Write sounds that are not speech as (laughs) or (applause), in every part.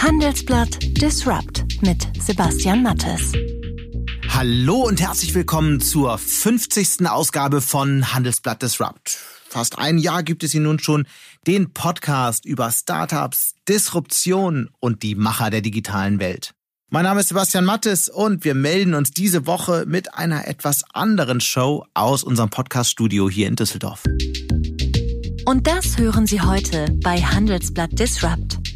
Handelsblatt Disrupt mit Sebastian Mattes. Hallo und herzlich willkommen zur 50. Ausgabe von Handelsblatt Disrupt. Fast ein Jahr gibt es hier nun schon den Podcast über Startups, Disruption und die Macher der digitalen Welt. Mein Name ist Sebastian Mattes und wir melden uns diese Woche mit einer etwas anderen Show aus unserem Podcaststudio hier in Düsseldorf. Und das hören Sie heute bei Handelsblatt Disrupt.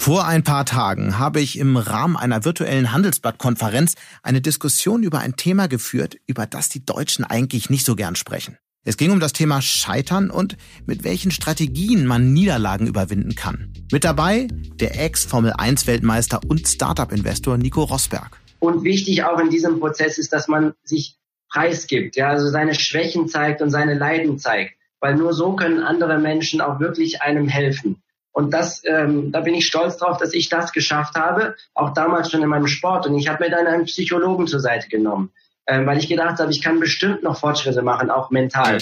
Vor ein paar Tagen habe ich im Rahmen einer virtuellen Handelsblattkonferenz eine Diskussion über ein Thema geführt, über das die Deutschen eigentlich nicht so gern sprechen. Es ging um das Thema Scheitern und mit welchen Strategien man Niederlagen überwinden kann. Mit dabei der Ex-Formel-1-Weltmeister und Startup-Investor Nico Rosberg. Und wichtig auch in diesem Prozess ist, dass man sich preisgibt, ja, also seine Schwächen zeigt und seine Leiden zeigt, weil nur so können andere Menschen auch wirklich einem helfen. Und das, ähm, da bin ich stolz drauf, dass ich das geschafft habe, auch damals schon in meinem Sport. Und ich habe mir dann einen Psychologen zur Seite genommen, ähm, weil ich gedacht habe, ich kann bestimmt noch Fortschritte machen, auch mental.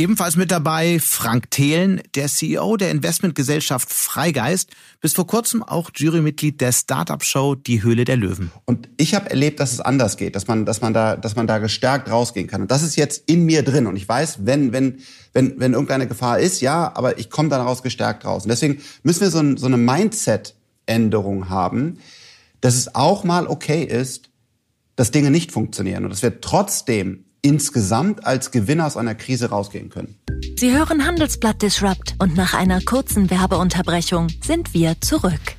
Ebenfalls mit dabei Frank Thelen, der CEO der Investmentgesellschaft Freigeist, bis vor kurzem auch Jurymitglied der Startup-Show Die Höhle der Löwen. Und ich habe erlebt, dass es anders geht, dass man, dass man da, dass man da gestärkt rausgehen kann. Und das ist jetzt in mir drin. Und ich weiß, wenn, wenn, wenn, wenn irgendeine Gefahr ist, ja, aber ich komme daraus gestärkt raus. Und deswegen müssen wir so, ein, so eine Mindset-Änderung haben, dass es auch mal okay ist, dass Dinge nicht funktionieren und dass wir trotzdem insgesamt als Gewinner aus einer Krise rausgehen können. Sie hören Handelsblatt Disrupt und nach einer kurzen Werbeunterbrechung sind wir zurück.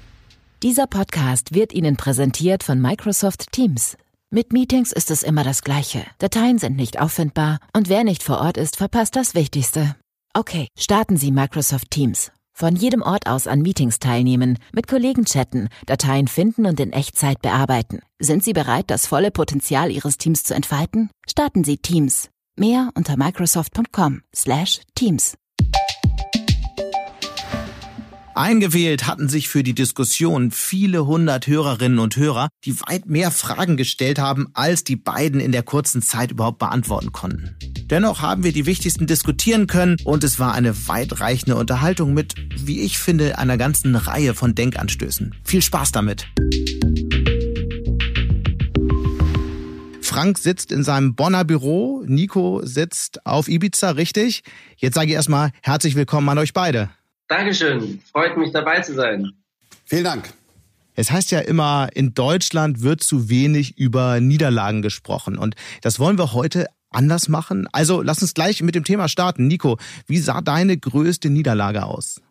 Dieser Podcast wird Ihnen präsentiert von Microsoft Teams. Mit Meetings ist es immer das Gleiche. Dateien sind nicht auffindbar und wer nicht vor Ort ist, verpasst das Wichtigste. Okay, starten Sie Microsoft Teams. Von jedem Ort aus an Meetings teilnehmen, mit Kollegen chatten, Dateien finden und in Echtzeit bearbeiten. Sind Sie bereit, das volle Potenzial Ihres Teams zu entfalten? Starten Sie Teams. Mehr unter microsoft.com/teams. Eingewählt hatten sich für die Diskussion viele hundert Hörerinnen und Hörer, die weit mehr Fragen gestellt haben, als die beiden in der kurzen Zeit überhaupt beantworten konnten. Dennoch haben wir die wichtigsten diskutieren können und es war eine weitreichende Unterhaltung mit, wie ich finde, einer ganzen Reihe von Denkanstößen. Viel Spaß damit! Frank sitzt in seinem Bonner Büro, Nico sitzt auf Ibiza, richtig? Jetzt sage ich erstmal herzlich willkommen an euch beide. Dankeschön. Freut mich dabei zu sein. Vielen Dank. Es heißt ja immer, in Deutschland wird zu wenig über Niederlagen gesprochen. Und das wollen wir heute anders machen. Also lass uns gleich mit dem Thema starten. Nico, wie sah deine größte Niederlage aus?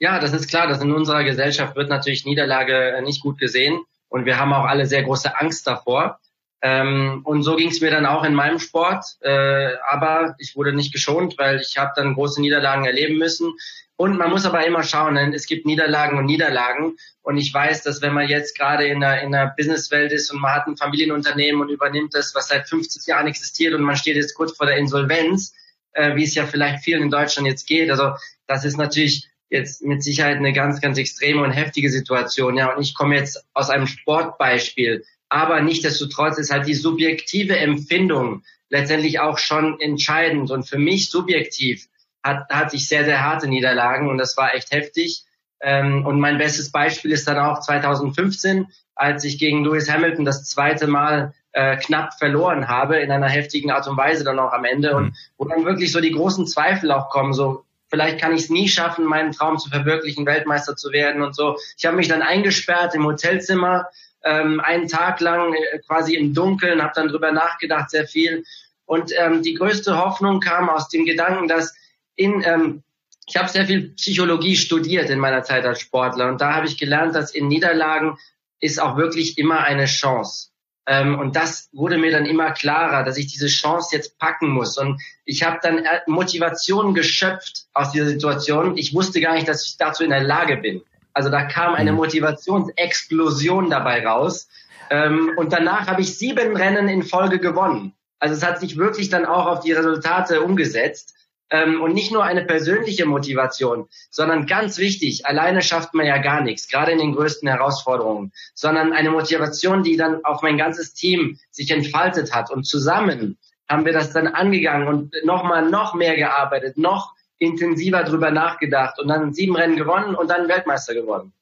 Ja, das ist klar, dass in unserer Gesellschaft wird natürlich Niederlage nicht gut gesehen. Und wir haben auch alle sehr große Angst davor. Ähm, und so ging es mir dann auch in meinem Sport. Äh, aber ich wurde nicht geschont, weil ich habe dann große Niederlagen erleben müssen. Und man muss aber immer schauen, denn es gibt Niederlagen und Niederlagen. Und ich weiß, dass wenn man jetzt gerade in der, in der Businesswelt ist und man hat ein Familienunternehmen und übernimmt das, was seit 50 Jahren existiert und man steht jetzt kurz vor der Insolvenz, äh, wie es ja vielleicht vielen in Deutschland jetzt geht. Also das ist natürlich jetzt mit Sicherheit eine ganz, ganz extreme und heftige Situation. Ja, und ich komme jetzt aus einem Sportbeispiel. Aber nichtdestotrotz ist halt die subjektive Empfindung letztendlich auch schon entscheidend. Und für mich subjektiv hat, hatte ich sehr, sehr harte Niederlagen und das war echt heftig. Ähm, und mein bestes Beispiel ist dann auch 2015, als ich gegen Lewis Hamilton das zweite Mal äh, knapp verloren habe, in einer heftigen Art und Weise dann auch am Ende. Mhm. Und wo dann wirklich so die großen Zweifel auch kommen, so vielleicht kann ich es nie schaffen, meinen Traum zu verwirklichen, Weltmeister zu werden und so. Ich habe mich dann eingesperrt im Hotelzimmer, ähm, einen Tag lang äh, quasi im Dunkeln, habe dann drüber nachgedacht, sehr viel. Und ähm, die größte Hoffnung kam aus dem Gedanken, dass in, ähm, ich habe sehr viel Psychologie studiert in meiner Zeit als Sportler und da habe ich gelernt, dass in Niederlagen ist auch wirklich immer eine Chance. Ähm, und das wurde mir dann immer klarer, dass ich diese Chance jetzt packen muss. Und ich habe dann äh, Motivation geschöpft aus dieser Situation. Ich wusste gar nicht, dass ich dazu in der Lage bin. Also da kam eine mhm. Motivationsexplosion dabei raus. Ähm, und danach habe ich sieben Rennen in Folge gewonnen. Also es hat sich wirklich dann auch auf die Resultate umgesetzt. Ähm, und nicht nur eine persönliche Motivation, sondern ganz wichtig, alleine schafft man ja gar nichts, gerade in den größten Herausforderungen, sondern eine Motivation, die dann auf mein ganzes Team sich entfaltet hat. Und zusammen haben wir das dann angegangen und nochmal noch mehr gearbeitet, noch intensiver drüber nachgedacht und dann sieben Rennen gewonnen und dann Weltmeister geworden.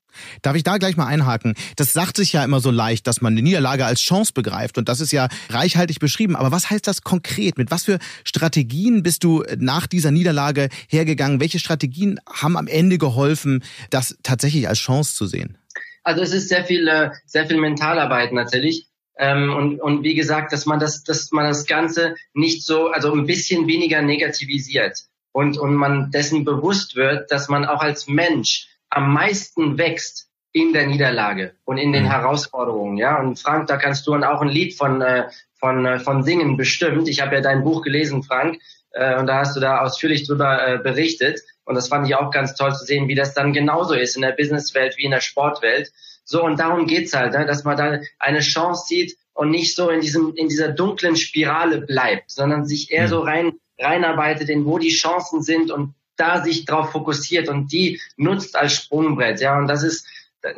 Darf ich da gleich mal einhaken? Das sagt sich ja immer so leicht, dass man eine Niederlage als Chance begreift und das ist ja reichhaltig beschrieben. Aber was heißt das konkret? Mit was für Strategien bist du nach dieser Niederlage hergegangen? Welche Strategien haben am Ende geholfen, das tatsächlich als Chance zu sehen? Also es ist sehr viel, äh, sehr viel Mentalarbeit natürlich. Ähm, und, und wie gesagt, dass man das, dass man das Ganze nicht so, also ein bisschen weniger negativisiert und, und man dessen bewusst wird, dass man auch als Mensch am meisten wächst in der Niederlage und in den mhm. Herausforderungen. Ja, und Frank, da kannst du auch ein Lied von, äh, von, äh, von singen bestimmt. Ich habe ja dein Buch gelesen, Frank, äh, und da hast du da ausführlich drüber äh, berichtet. Und das fand ich auch ganz toll zu sehen, wie das dann genauso ist in der Businesswelt wie in der Sportwelt. So, und darum geht's halt, ne, dass man da eine Chance sieht und nicht so in diesem, in dieser dunklen Spirale bleibt, sondern sich eher mhm. so rein, reinarbeitet in wo die Chancen sind und da sich drauf fokussiert und die nutzt als Sprungbrett. Ja, und das ist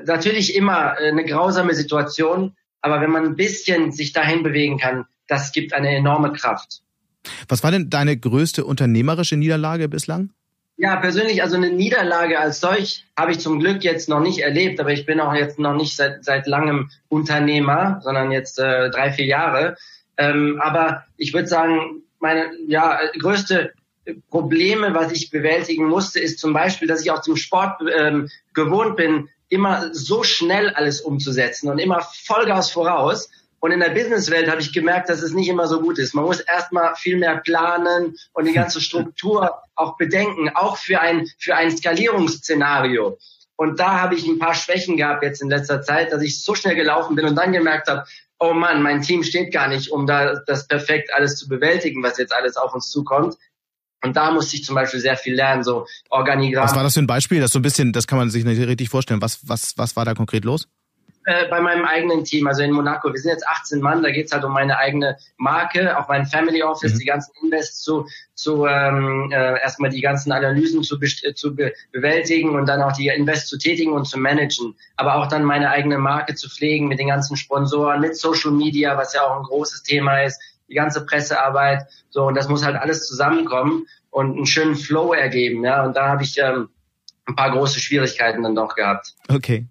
natürlich immer äh, eine grausame Situation, aber wenn man ein bisschen sich dahin bewegen kann, das gibt eine enorme Kraft. Was war denn deine größte unternehmerische Niederlage bislang? Ja, persönlich, also eine Niederlage als solch habe ich zum Glück jetzt noch nicht erlebt, aber ich bin auch jetzt noch nicht seit, seit langem Unternehmer, sondern jetzt äh, drei, vier Jahre. Ähm, aber ich würde sagen, meine ja, größte Probleme, was ich bewältigen musste, ist zum Beispiel, dass ich auch zum Sport ähm, gewohnt bin, immer so schnell alles umzusetzen und immer Vollgas voraus. Und in der Businesswelt habe ich gemerkt, dass es nicht immer so gut ist. Man muss erstmal viel mehr planen und die ganze Struktur (laughs) auch bedenken, auch für ein, für ein Skalierungsszenario. Und da habe ich ein paar Schwächen gehabt jetzt in letzter Zeit, dass ich so schnell gelaufen bin und dann gemerkt habe, oh Mann, mein Team steht gar nicht, um da das perfekt alles zu bewältigen, was jetzt alles auf uns zukommt. Und da musste ich zum Beispiel sehr viel lernen, so Organigramm. Was war das für ein Beispiel? Das so ein bisschen, das kann man sich nicht richtig vorstellen. Was, was, was war da konkret los? Äh, bei meinem eigenen Team, also in Monaco. Wir sind jetzt 18 Mann, da geht's halt um meine eigene Marke, auch mein Family Office, mhm. die ganzen Invests zu, zu ähm, äh, erstmal die ganzen Analysen zu, zu be bewältigen und dann auch die Invest zu tätigen und zu managen. Aber auch dann meine eigene Marke zu pflegen mit den ganzen Sponsoren, mit Social Media, was ja auch ein großes Thema ist, die ganze Pressearbeit. So, und das muss halt alles zusammenkommen und einen schönen Flow ergeben. Ja, und da habe ich ähm, ein paar große Schwierigkeiten dann doch gehabt. Okay.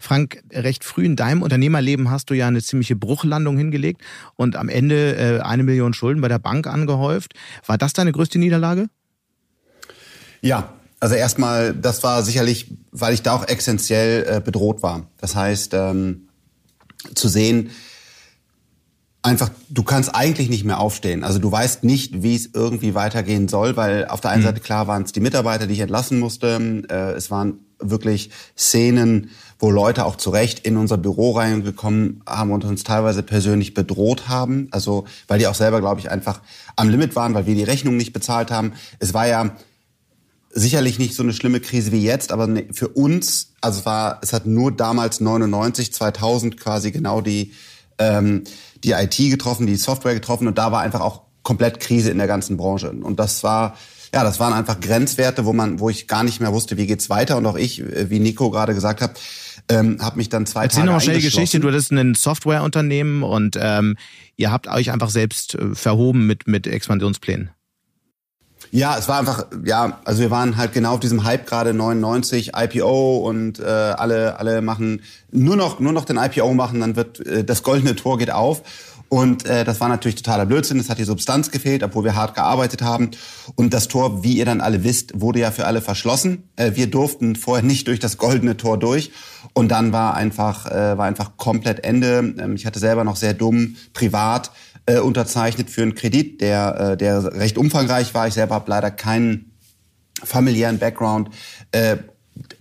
Frank, recht früh in deinem Unternehmerleben hast du ja eine ziemliche Bruchlandung hingelegt und am Ende äh, eine Million Schulden bei der Bank angehäuft. War das deine größte Niederlage? Ja, also erstmal, das war sicherlich, weil ich da auch essentiell äh, bedroht war. Das heißt, ähm, zu sehen, einfach, du kannst eigentlich nicht mehr aufstehen. Also du weißt nicht, wie es irgendwie weitergehen soll, weil auf der einen mhm. Seite klar waren es die Mitarbeiter, die ich entlassen musste. Äh, es waren wirklich Szenen, wo Leute auch zu Recht in unser Büro reingekommen haben und uns teilweise persönlich bedroht haben. Also weil die auch selber, glaube ich, einfach am Limit waren, weil wir die Rechnung nicht bezahlt haben. Es war ja sicherlich nicht so eine schlimme Krise wie jetzt, aber ne, für uns, also es war, es hat nur damals 99, 2000 quasi genau die ähm, die IT getroffen, die Software getroffen und da war einfach auch komplett Krise in der ganzen Branche. Und das war, ja, das waren einfach Grenzwerte, wo man, wo ich gar nicht mehr wusste, wie geht's weiter. Und auch ich, äh, wie Nico gerade gesagt hat, ähm, habe mich dann zwei Erzähl Tage noch mal schnell die Geschichte. Du hattest ein Softwareunternehmen und ähm, ihr habt euch einfach selbst äh, verhoben mit mit Expansionsplänen. Ja, es war einfach, ja, also wir waren halt genau auf diesem Hype gerade 99 IPO und äh, alle alle machen nur noch nur noch den IPO machen, dann wird äh, das goldene Tor geht auf und äh, das war natürlich totaler Blödsinn. Es hat die Substanz gefehlt, obwohl wir hart gearbeitet haben. Und das Tor, wie ihr dann alle wisst, wurde ja für alle verschlossen. Äh, wir durften vorher nicht durch das goldene Tor durch. Und dann war einfach äh, war einfach komplett Ende. Ähm, ich hatte selber noch sehr dumm privat äh, unterzeichnet für einen Kredit, der, äh, der recht umfangreich war. Ich selber habe leider keinen familiären Background. Äh,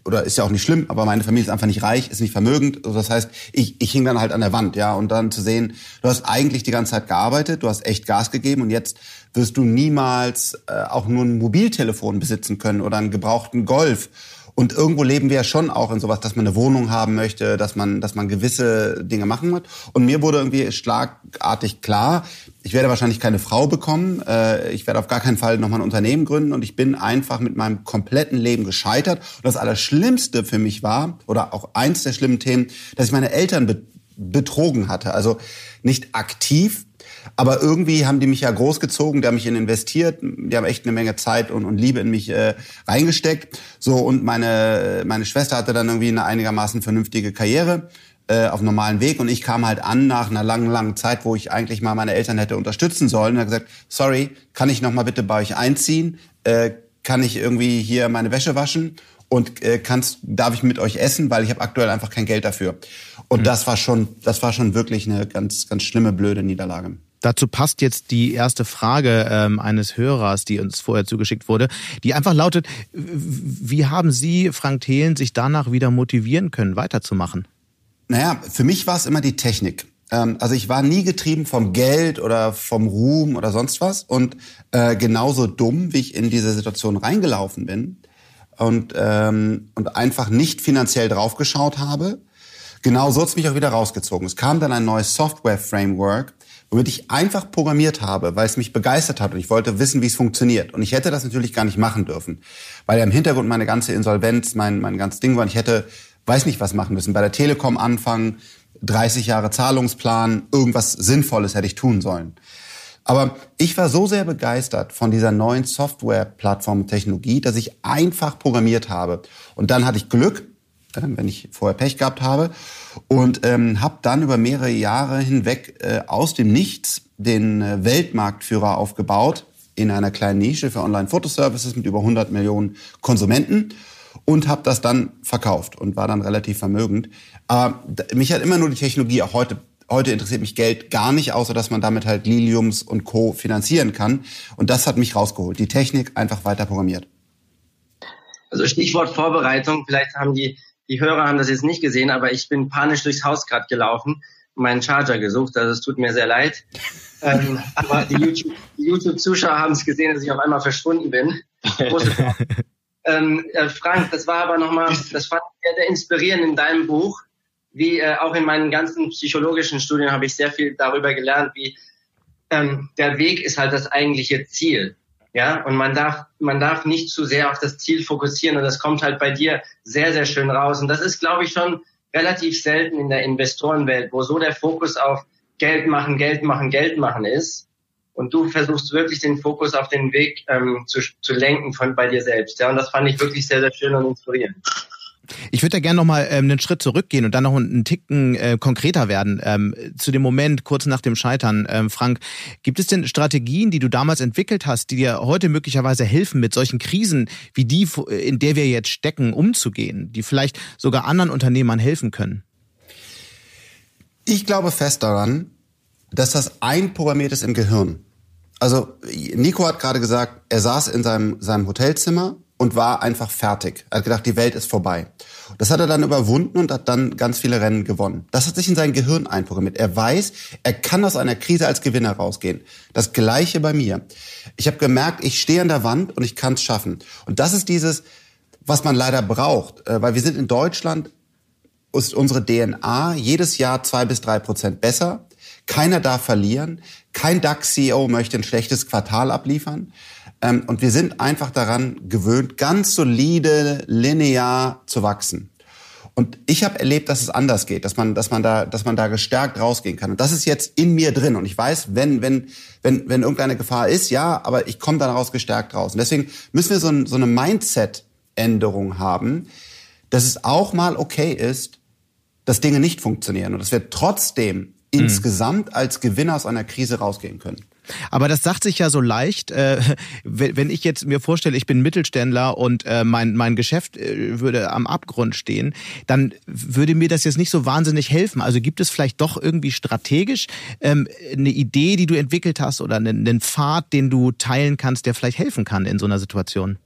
oder ist ja auch nicht schlimm, aber meine Familie ist einfach nicht reich, ist nicht vermögend. Also das heißt, ich, ich hing dann halt an der Wand, ja, und dann zu sehen, du hast eigentlich die ganze Zeit gearbeitet, du hast echt Gas gegeben und jetzt wirst du niemals äh, auch nur ein Mobiltelefon besitzen können oder einen gebrauchten Golf und irgendwo leben wir ja schon auch in sowas, dass man eine Wohnung haben möchte, dass man, dass man gewisse Dinge machen muss. Und mir wurde irgendwie schlagartig klar, ich werde wahrscheinlich keine Frau bekommen, äh, ich werde auf gar keinen Fall nochmal ein Unternehmen gründen und ich bin einfach mit meinem kompletten Leben gescheitert. Und das Allerschlimmste für mich war, oder auch eins der schlimmen Themen, dass ich meine Eltern betrogen hatte. Also nicht aktiv, Aber irgendwie haben die mich ja großgezogen, die haben mich in investiert, die haben echt eine Menge Zeit und, und Liebe in mich äh, reingesteckt. So und meine meine Schwester hatte dann irgendwie eine einigermaßen vernünftige Karriere äh, auf normalen Weg und ich kam halt an nach einer langen, langen Zeit, wo ich eigentlich mal meine Eltern hätte unterstützen sollen und habe gesagt, sorry, kann ich noch mal bitte bei euch einziehen? Äh, kann ich irgendwie hier meine Wäsche waschen? und äh, kannst, darf ich mit euch essen, weil ich habe aktuell einfach kein Geld dafür. Und mhm. das war schon, das war schon wirklich eine ganz, ganz schlimme, blöde Niederlage. Dazu passt jetzt die erste Frage ähm, eines Hörers, die uns vorher zugeschickt wurde, die einfach lautet, wie haben Sie, Frank Thelen, sich danach wieder motivieren können, weiterzumachen? Naja, für mich war es immer die Technik. Ähm, also ich war nie getrieben vom Geld oder vom Ruhm oder sonst was. Und äh, genauso dumm, wie ich in diese Situation reingelaufen bin, und, ähm, und einfach nicht finanziell draufgeschaut habe, genau so hat es mich auch wieder rausgezogen. Es kam dann ein neues Software-Framework, womit ich einfach programmiert habe, weil es mich begeistert hat und ich wollte wissen, wie es funktioniert. Und ich hätte das natürlich gar nicht machen dürfen, weil ja im Hintergrund meine ganze Insolvenz, mein, mein ganzes Ding war. Ich hätte, weiß nicht, was machen müssen. Bei der Telekom anfangen, 30 Jahre Zahlungsplan, irgendwas Sinnvolles hätte ich tun sollen. Aber ich war so sehr begeistert von dieser neuen Software-Plattform Technologie, dass ich einfach programmiert habe. Und dann hatte ich Glück, wenn ich vorher Pech gehabt habe, und ähm, habe dann über mehrere Jahre hinweg äh, aus dem Nichts den äh, Weltmarktführer aufgebaut in einer kleinen Nische für Online-Fotoservices mit über 100 Millionen Konsumenten und habe das dann verkauft und war dann relativ vermögend. Aber mich hat immer nur die Technologie auch heute heute interessiert mich Geld gar nicht, außer dass man damit halt Liliums und Co. finanzieren kann. Und das hat mich rausgeholt. Die Technik einfach weiter programmiert. Also Stichwort Vorbereitung. Vielleicht haben die, die Hörer haben das jetzt nicht gesehen, aber ich bin panisch durchs Haus gerade gelaufen und meinen Charger gesucht. Also es tut mir sehr leid. ähm, aber die YouTube-Zuschauer YouTube haben es gesehen, dass ich auf einmal verschwunden bin. (laughs) ähm, äh, Frank, das war aber nochmal, das fand ich sehr, sehr inspirierend in deinem Buch wie äh, auch in meinen ganzen psychologischen Studien habe ich sehr viel darüber gelernt, wie ähm, der Weg ist halt das eigentliche Ziel. Ja, und man darf, man darf nicht zu sehr auf das Ziel fokussieren und das kommt halt bei dir sehr, sehr schön raus. Und das ist, glaube ich, schon relativ selten in der Investorenwelt, wo so der Fokus auf Geld machen, Geld machen, Geld machen ist. Und du versuchst wirklich den Fokus auf den Weg ähm, zu, zu lenken von bei dir selbst. Ja, und das fand ich wirklich sehr, sehr schön und inspirierend. Ich würde da gerne nochmal ähm, einen Schritt zurückgehen und dann noch einen Ticken äh, konkreter werden. Ähm, zu dem Moment kurz nach dem Scheitern, ähm, Frank, gibt es denn Strategien, die du damals entwickelt hast, die dir heute möglicherweise helfen, mit solchen Krisen wie die, in der wir jetzt stecken, umzugehen, die vielleicht sogar anderen Unternehmern helfen können? Ich glaube fest daran, dass das einprogrammiert ist im Gehirn. Also Nico hat gerade gesagt, er saß in seinem, seinem Hotelzimmer und war einfach fertig. Er hat gedacht, die Welt ist vorbei. Das hat er dann überwunden und hat dann ganz viele Rennen gewonnen. Das hat sich in sein Gehirn einprogrammiert. Er weiß, er kann aus einer Krise als Gewinner rausgehen. Das gleiche bei mir. Ich habe gemerkt, ich stehe an der Wand und ich kann es schaffen. Und das ist dieses, was man leider braucht, äh, weil wir sind in Deutschland, ist unsere DNA jedes Jahr zwei bis drei Prozent besser. Keiner darf verlieren. Kein DAX-CEO möchte ein schlechtes Quartal abliefern. Ähm, und wir sind einfach daran gewöhnt, ganz solide, linear zu wachsen. Und ich habe erlebt, dass es anders geht, dass man, dass man da, dass man da gestärkt rausgehen kann. Und das ist jetzt in mir drin. Und ich weiß, wenn, wenn, wenn, wenn irgendeine Gefahr ist, ja, aber ich komme daraus gestärkt raus. Und deswegen müssen wir so, ein, so eine Mindset-Änderung haben, dass es auch mal okay ist, dass Dinge nicht funktionieren und dass wir trotzdem mhm. insgesamt als Gewinner aus einer Krise rausgehen können. Aber das sagt sich ja so leicht. Äh, wenn ich jetzt mir vorstelle, ich bin Mittelständler und äh, mein, mein Geschäft äh, würde am Abgrund stehen, dann würde mir das jetzt nicht so wahnsinnig helfen. Also gibt es vielleicht doch irgendwie strategisch ähm, eine Idee, die du entwickelt hast oder einen, einen Pfad, den du teilen kannst, der vielleicht helfen kann in so einer Situation?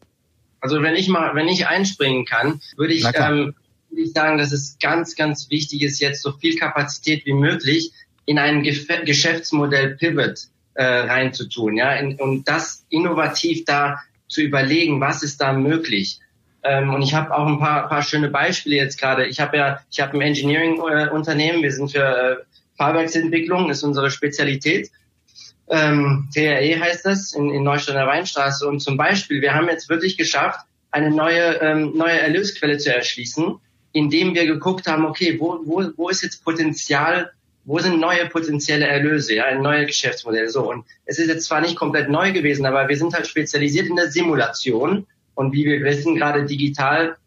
Also wenn ich mal, wenn ich einspringen kann, würde ich, ähm, würde ich sagen, dass es ganz, ganz wichtig ist, jetzt so viel Kapazität wie möglich in ein Geschäftsmodell Pivot äh, reinzutun, ja, in, und das innovativ da zu überlegen, was ist da möglich. Ähm, und ich habe auch ein paar, paar schöne Beispiele jetzt gerade. Ich habe ja, ich habe ein Engineering-Unternehmen. Wir sind für äh, Fahrwerksentwicklung, ist unsere Spezialität. Ähm, TRE heißt das in, in Neustadt der Weinstraße. Und zum Beispiel, wir haben jetzt wirklich geschafft, eine neue ähm, neue Erlösquelle zu erschließen, indem wir geguckt haben, okay, wo, wo, wo ist jetzt Potenzial wo sind neue potenzielle Erlöse, ja, neue Geschäftsmodelle, so. Und es ist jetzt zwar nicht komplett neu gewesen, aber wir sind halt spezialisiert in der Simulation. Und wie wir wissen, gerade digital,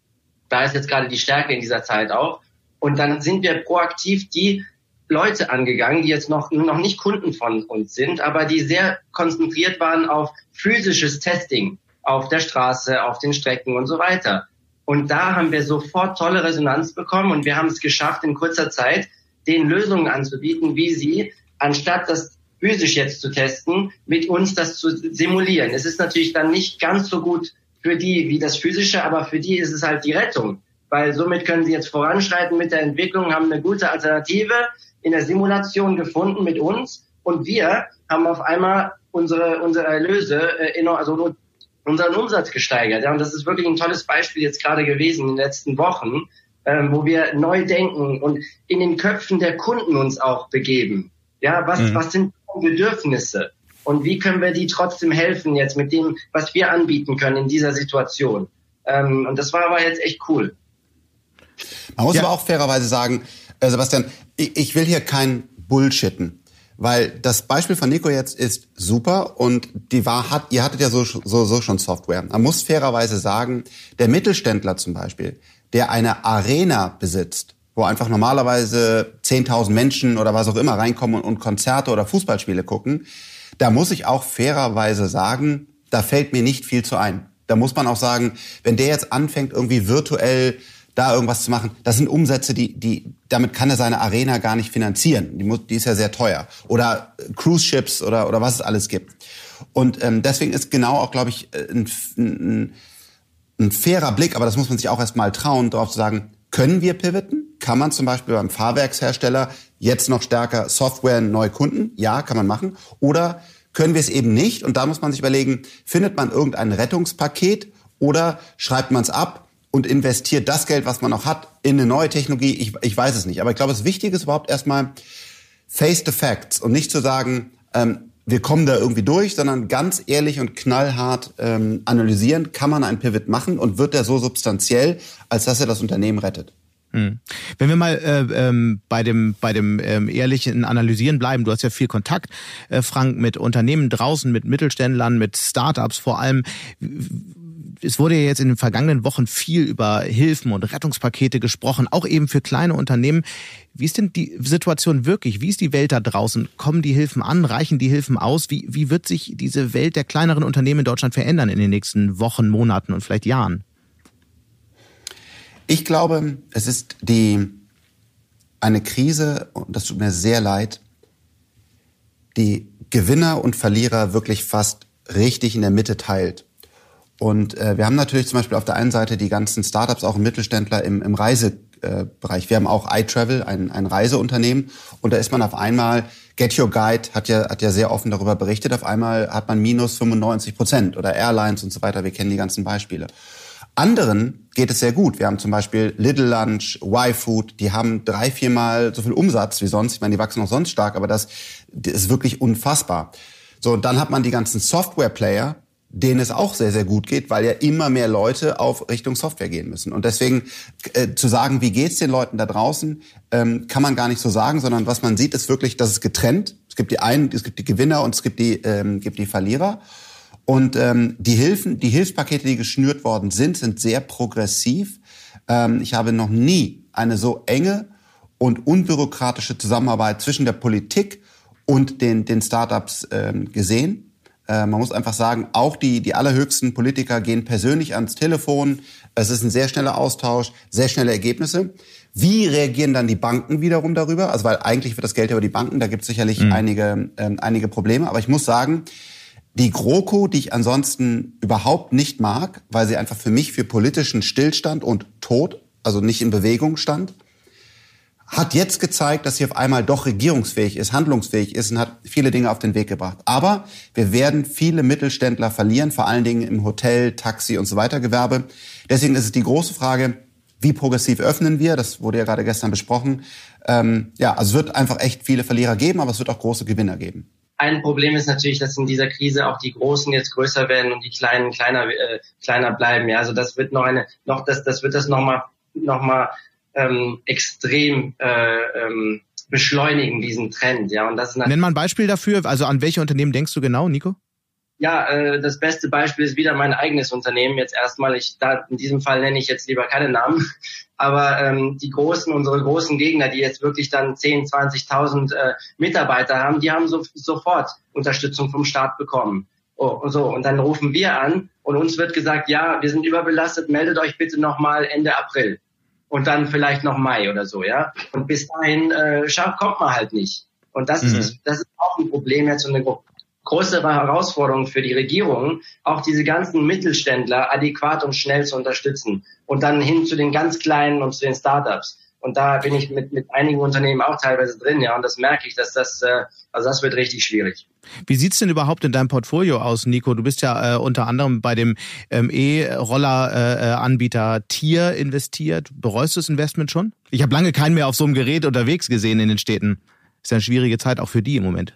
da ist jetzt gerade die Stärke in dieser Zeit auch. Und dann sind wir proaktiv die Leute angegangen, die jetzt noch, noch nicht Kunden von uns sind, aber die sehr konzentriert waren auf physisches Testing auf der Straße, auf den Strecken und so weiter. Und da haben wir sofort tolle Resonanz bekommen und wir haben es geschafft, in kurzer Zeit den Lösungen anzubieten, wie sie, anstatt das physisch jetzt zu testen, mit uns das zu simulieren. Es ist natürlich dann nicht ganz so gut für die wie das physische, aber für die ist es halt die Rettung, weil somit können sie jetzt voranschreiten mit der Entwicklung, haben eine gute Alternative in der Simulation gefunden mit uns und wir haben auf einmal unsere unsere Erlöse, äh, also unseren Umsatz gesteigert. Ja, und das ist wirklich ein tolles Beispiel jetzt gerade gewesen in den letzten Wochen, ähm, wo wir neu denken und in den Köpfen der Kunden uns auch begeben. Ja, was, mhm. was sind Bedürfnisse? Und wie können wir die trotzdem helfen jetzt mit dem, was wir anbieten können in dieser Situation? Ähm, und das war aber jetzt echt cool. Man muss ja. aber auch fairerweise sagen, äh, Sebastian, ich, ich will hier kein Bullshitten. Weil das Beispiel von Nico jetzt ist super und die war, hat, ihr hattet ja so, so, so schon Software. Man muss fairerweise sagen, der Mittelständler zum Beispiel, der eine Arena besitzt, wo einfach normalerweise 10.000 Menschen oder was auch immer reinkommen und Konzerte oder Fußballspiele gucken, da muss ich auch fairerweise sagen, da fällt mir nicht viel zu ein. Da muss man auch sagen, wenn der jetzt anfängt, irgendwie virtuell da irgendwas zu machen, das sind Umsätze, die, die, damit kann er seine Arena gar nicht finanzieren. Die, muss, die ist ja sehr teuer. Oder Cruise Ships oder, oder was es alles gibt. Und ähm, deswegen ist genau auch, glaube ich, ein, ein, ein fairer Blick, aber das muss man sich auch erstmal trauen, darauf zu sagen, können wir pivoten? Kann man zum Beispiel beim Fahrwerkshersteller jetzt noch stärker Software neu Kunden? Ja, kann man machen. Oder können wir es eben nicht? Und da muss man sich überlegen, findet man irgendein Rettungspaket oder schreibt man es ab und investiert das Geld, was man noch hat, in eine neue Technologie? Ich, ich weiß es nicht. Aber ich glaube, das Wichtige ist überhaupt erstmal face the facts und nicht zu sagen, ähm, wir kommen da irgendwie durch, sondern ganz ehrlich und knallhart ähm, analysieren, kann man einen Pivot machen und wird der so substanziell, als dass er das Unternehmen rettet. Hm. Wenn wir mal äh, ähm, bei dem bei dem ähm, ehrlichen Analysieren bleiben, du hast ja viel Kontakt, äh, Frank, mit Unternehmen draußen, mit Mittelständlern, mit Startups vor allem es wurde ja jetzt in den vergangenen Wochen viel über Hilfen und Rettungspakete gesprochen, auch eben für kleine Unternehmen. Wie ist denn die Situation wirklich? Wie ist die Welt da draußen? Kommen die Hilfen an? Reichen die Hilfen aus? Wie, wie wird sich diese Welt der kleineren Unternehmen in Deutschland verändern in den nächsten Wochen, Monaten und vielleicht Jahren? Ich glaube, es ist die, eine Krise, und das tut mir sehr leid, die Gewinner und Verlierer wirklich fast richtig in der Mitte teilt. Und äh, wir haben natürlich zum Beispiel auf der einen Seite die ganzen Startups, auch Mittelständler im, im Reisebereich. Wir haben auch iTravel, ein, ein Reiseunternehmen. Und da ist man auf einmal, Get Your Guide hat ja, hat ja sehr offen darüber berichtet, auf einmal hat man minus 95 Prozent oder Airlines und so weiter. Wir kennen die ganzen Beispiele. Anderen geht es sehr gut. Wir haben zum Beispiel Little Lunch, Y-Food, die haben drei, viermal so viel Umsatz wie sonst. Ich meine, die wachsen auch sonst stark, aber das, das ist wirklich unfassbar. So, und dann hat man die ganzen Software-Player, denen es auch sehr, sehr gut geht, weil ja immer mehr Leute auf Richtung Software gehen müssen. Und deswegen äh, zu sagen, wie geht's den Leuten da draußen, ähm, kann man gar nicht so sagen, sondern was man sieht, ist wirklich, dass es getrennt. Es gibt die einen, es gibt die Gewinner und es gibt die, ähm, gibt die Verlierer. Und ähm, die Hilfen, die Hilfspakete, die geschnürt worden sind, sind sehr progressiv. Ähm, ich habe noch nie eine so enge und unbürokratische Zusammenarbeit zwischen der Politik und den, den Startups ähm, gesehen. Äh, man muss einfach sagen, auch die, die allerhöchsten Politiker gehen persönlich ans Telefon. Es ist ein sehr schneller Austausch, sehr schnelle Ergebnisse. Wie reagieren dann die Banken wiederum darüber? Also weil eigentlich wird das Geld über die Banken, da gibt es sicherlich mhm. einige, ähm, einige Probleme. Aber ich muss sagen, die GroKo, die ich ansonsten überhaupt nicht mag, weil sie einfach für mich für politischen Stillstand und Tod, also nicht in Bewegung stand, hat jetzt gezeigt, dass sie auf einmal doch regierungsfähig ist, handlungsfähig ist und hat viele Dinge auf den Weg gebracht. Aber wir werden viele Mittelständler verlieren, vor allen Dingen im Hotel, Taxi und so weiter Gewerbe. Deswegen ist es die große Frage, wie progressiv öffnen wir? Das wurde ja gerade gestern besprochen. Ähm, ja, also es wird einfach echt viele Verlierer geben, aber es wird auch große Gewinner geben. Ein Problem ist natürlich, dass in dieser Krise auch die Großen jetzt größer werden und die Kleinen kleiner äh, kleiner bleiben. Ja, also das wird noch eine noch das das wird das noch mal noch mal ähm, extrem äh, ähm, beschleunigen, diesen Trend. Ja, und das ist Nenn mal ein Beispiel dafür. Also an welche Unternehmen denkst du genau, Nico? Ja, äh, das beste Beispiel ist wieder mein eigenes Unternehmen. Jetzt erstmal, ich da in diesem Fall nenne ich jetzt lieber keine Namen, (laughs) aber ähm, die großen, unsere großen Gegner, die jetzt wirklich dann 10, 20.000 äh, Mitarbeiter haben, die haben so, sofort Unterstützung vom Staat bekommen. Oh, und so und dann rufen wir an und uns wird gesagt, ja, wir sind überbelastet, meldet euch bitte nochmal Ende April und dann vielleicht noch Mai oder so, ja. Und bis dahin äh, kommt man halt nicht. Und das mhm. ist das ist auch ein Problem jetzt und eine große Herausforderung für die Regierung, auch diese ganzen Mittelständler adäquat und schnell zu unterstützen und dann hin zu den ganz kleinen und zu den Startups. Und da bin ich mit, mit einigen Unternehmen auch teilweise drin, ja, und das merke ich, dass das, äh, also das wird richtig schwierig. Wie sieht's denn überhaupt in deinem Portfolio aus, Nico? Du bist ja äh, unter anderem bei dem ähm, E-Roller-Anbieter äh, Tier investiert. Bereust du das Investment schon? Ich habe lange keinen mehr auf so einem Gerät unterwegs gesehen in den Städten. Ist ja eine schwierige Zeit auch für die im Moment.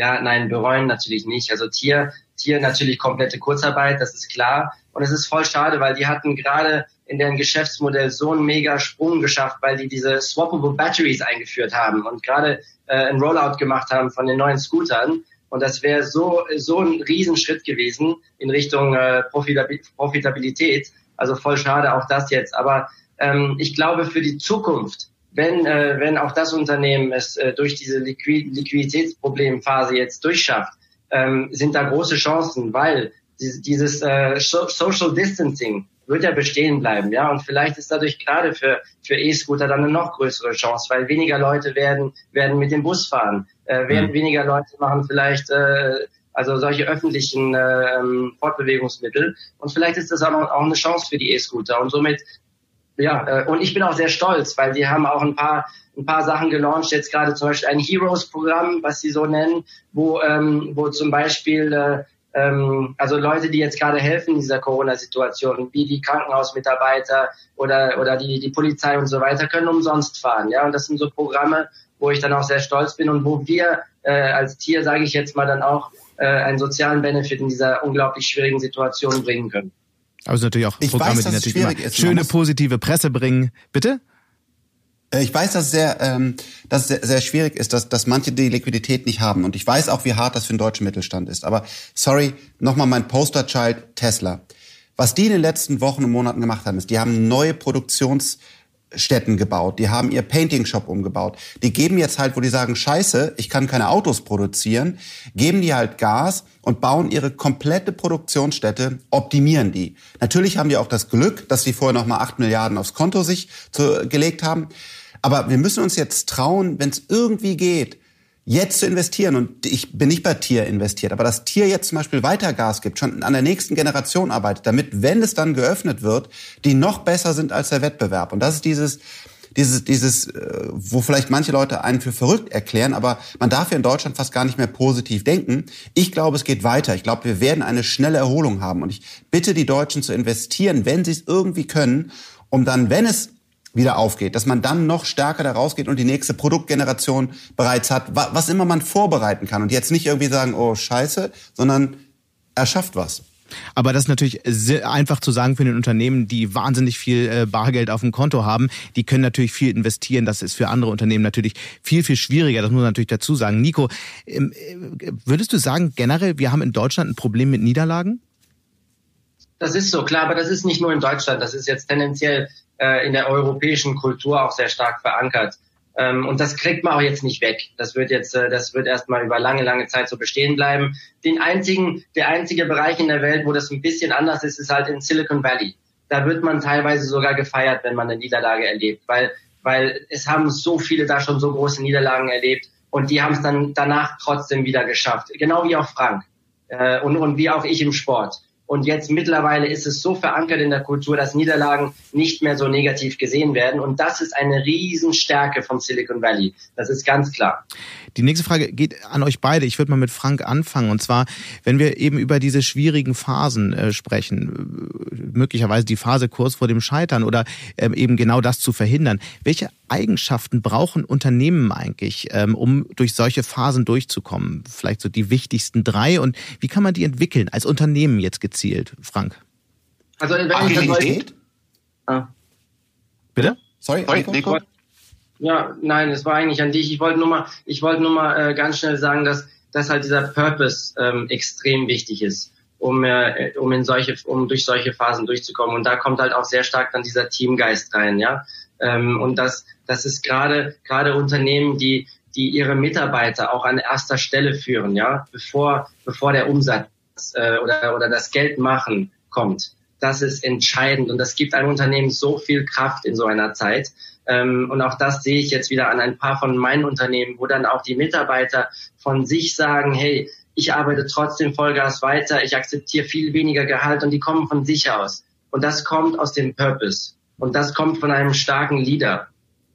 Ja, nein, bereuen natürlich nicht. Also Tier, Tier natürlich komplette Kurzarbeit, das ist klar. Und es ist voll schade, weil die hatten gerade in deren Geschäftsmodell so einen mega Sprung geschafft, weil die diese swappable Batteries eingeführt haben und gerade äh, ein Rollout gemacht haben von den neuen Scootern. Und das wäre so, so ein Riesenschritt gewesen in Richtung äh, Profitabilität. Also voll schade auch das jetzt. Aber ähm, ich glaube für die Zukunft wenn, äh, wenn auch das Unternehmen es äh, durch diese Liquid Liquiditätsproblemphase jetzt durchschafft, ähm, sind da große Chancen, weil dieses, dieses äh, Social Distancing wird ja bestehen bleiben, ja, und vielleicht ist dadurch gerade für für E-Scooter dann eine noch größere Chance, weil weniger Leute werden werden mit dem Bus fahren, äh, werden mhm. weniger Leute machen vielleicht äh, also solche öffentlichen äh, Fortbewegungsmittel. Und vielleicht ist das auch, auch eine Chance für die E-Scooter. Und somit ja, äh, und ich bin auch sehr stolz, weil sie haben auch ein paar ein paar Sachen gelauncht, jetzt gerade zum Beispiel ein Heroes-Programm, was sie so nennen, wo, ähm, wo zum Beispiel äh, ähm, also Leute, die jetzt gerade helfen in dieser Corona-Situation, wie die Krankenhausmitarbeiter oder, oder die, die Polizei und so weiter, können umsonst fahren. Ja, und das sind so Programme, wo ich dann auch sehr stolz bin und wo wir äh, als Tier, sage ich jetzt mal, dann auch äh, einen sozialen Benefit in dieser unglaublich schwierigen Situation bringen können. Aber es sind natürlich auch ich Programme, weiß, die natürlich immer ist. schöne positive Presse bringen. Bitte? Äh, ich weiß, dass es sehr, ähm, dass es sehr, sehr schwierig ist, dass, dass manche die Liquidität nicht haben. Und ich weiß auch, wie hart das für den deutschen Mittelstand ist. Aber sorry, nochmal mein Posterchild Tesla. Was die in den letzten Wochen und Monaten gemacht haben, ist, die haben neue Produktions- Städten gebaut, die haben ihr Painting Shop umgebaut. Die geben jetzt halt, wo die sagen, scheiße, ich kann keine Autos produzieren, geben die halt Gas und bauen ihre komplette Produktionsstätte, optimieren die. Natürlich haben die auch das Glück, dass sie vorher nochmal acht Milliarden aufs Konto sich zu, gelegt haben. Aber wir müssen uns jetzt trauen, wenn es irgendwie geht, jetzt zu investieren, und ich bin nicht bei Tier investiert, aber das Tier jetzt zum Beispiel weiter Gas gibt, schon an der nächsten Generation arbeitet, damit, wenn es dann geöffnet wird, die noch besser sind als der Wettbewerb. Und das ist dieses, dieses, dieses, äh, wo vielleicht manche Leute einen für verrückt erklären, aber man darf ja in Deutschland fast gar nicht mehr positiv denken. Ich glaube, es geht weiter. Ich glaube, wir werden eine schnelle Erholung haben. Und ich bitte die Deutschen zu investieren, wenn sie es irgendwie können, um dann, wenn es wieder aufgeht, dass man dann noch stärker da rausgeht und die nächste Produktgeneration bereits hat, was immer man vorbereiten kann und jetzt nicht irgendwie sagen, oh scheiße, sondern er schafft was. Aber das ist natürlich einfach zu sagen für den Unternehmen, die wahnsinnig viel äh, Bargeld auf dem Konto haben. Die können natürlich viel investieren. Das ist für andere Unternehmen natürlich viel, viel schwieriger. Das muss man natürlich dazu sagen. Nico, ähm, äh, würdest du sagen, generell, wir haben in Deutschland ein Problem mit Niederlagen? Das ist so, klar, aber das ist nicht nur in Deutschland. Das ist jetzt tendenziell äh, in der europäischen Kultur auch sehr stark verankert. Ähm, und das kriegt man auch jetzt nicht weg. Das wird jetzt, äh, das wird erstmal über lange, lange Zeit so bestehen bleiben. Den einzigen, der einzige Bereich in der Welt, wo das ein bisschen anders ist, ist halt in Silicon Valley. Da wird man teilweise sogar gefeiert, wenn man eine Niederlage erlebt, weil, weil es haben so viele da schon so große Niederlagen erlebt und die haben es dann danach trotzdem wieder geschafft. Genau wie auch Frank äh, und, und wie auch ich im Sport. Und jetzt mittlerweile ist es so verankert in der Kultur, dass Niederlagen nicht mehr so negativ gesehen werden. Und das ist eine Riesenstärke von Silicon Valley. Das ist ganz klar. Die nächste Frage geht an euch beide. Ich würde mal mit Frank anfangen. Und zwar, wenn wir eben über diese schwierigen Phasen äh, sprechen, äh, möglicherweise die Phase kurz vor dem Scheitern oder ähm, eben genau das zu verhindern. Welche Eigenschaften brauchen Unternehmen eigentlich, ähm, um durch solche Phasen durchzukommen? Vielleicht so die wichtigsten drei und wie kann man die entwickeln als Unternehmen jetzt gezielt, Frank? Also wenn Agilität? Ah. Bitte? Sorry, Sorry Nico? Ja, nein, es war eigentlich an dich. Ich wollte nur mal, ich wollte nur mal äh, ganz schnell sagen, dass, dass halt dieser Purpose ähm, extrem wichtig ist, um, äh, um in solche, um durch solche Phasen durchzukommen. Und da kommt halt auch sehr stark dann dieser Teamgeist rein, ja. Ähm, und das, das ist gerade, gerade Unternehmen, die, die ihre Mitarbeiter auch an erster Stelle führen, ja, bevor, bevor der Umsatz äh, oder, oder das Geld machen kommt. Das ist entscheidend und das gibt einem Unternehmen so viel Kraft in so einer Zeit. Ähm, und auch das sehe ich jetzt wieder an ein paar von meinen Unternehmen, wo dann auch die Mitarbeiter von sich sagen, hey, ich arbeite trotzdem Vollgas weiter, ich akzeptiere viel weniger Gehalt und die kommen von sich aus. Und das kommt aus dem Purpose. Und das kommt von einem starken Leader.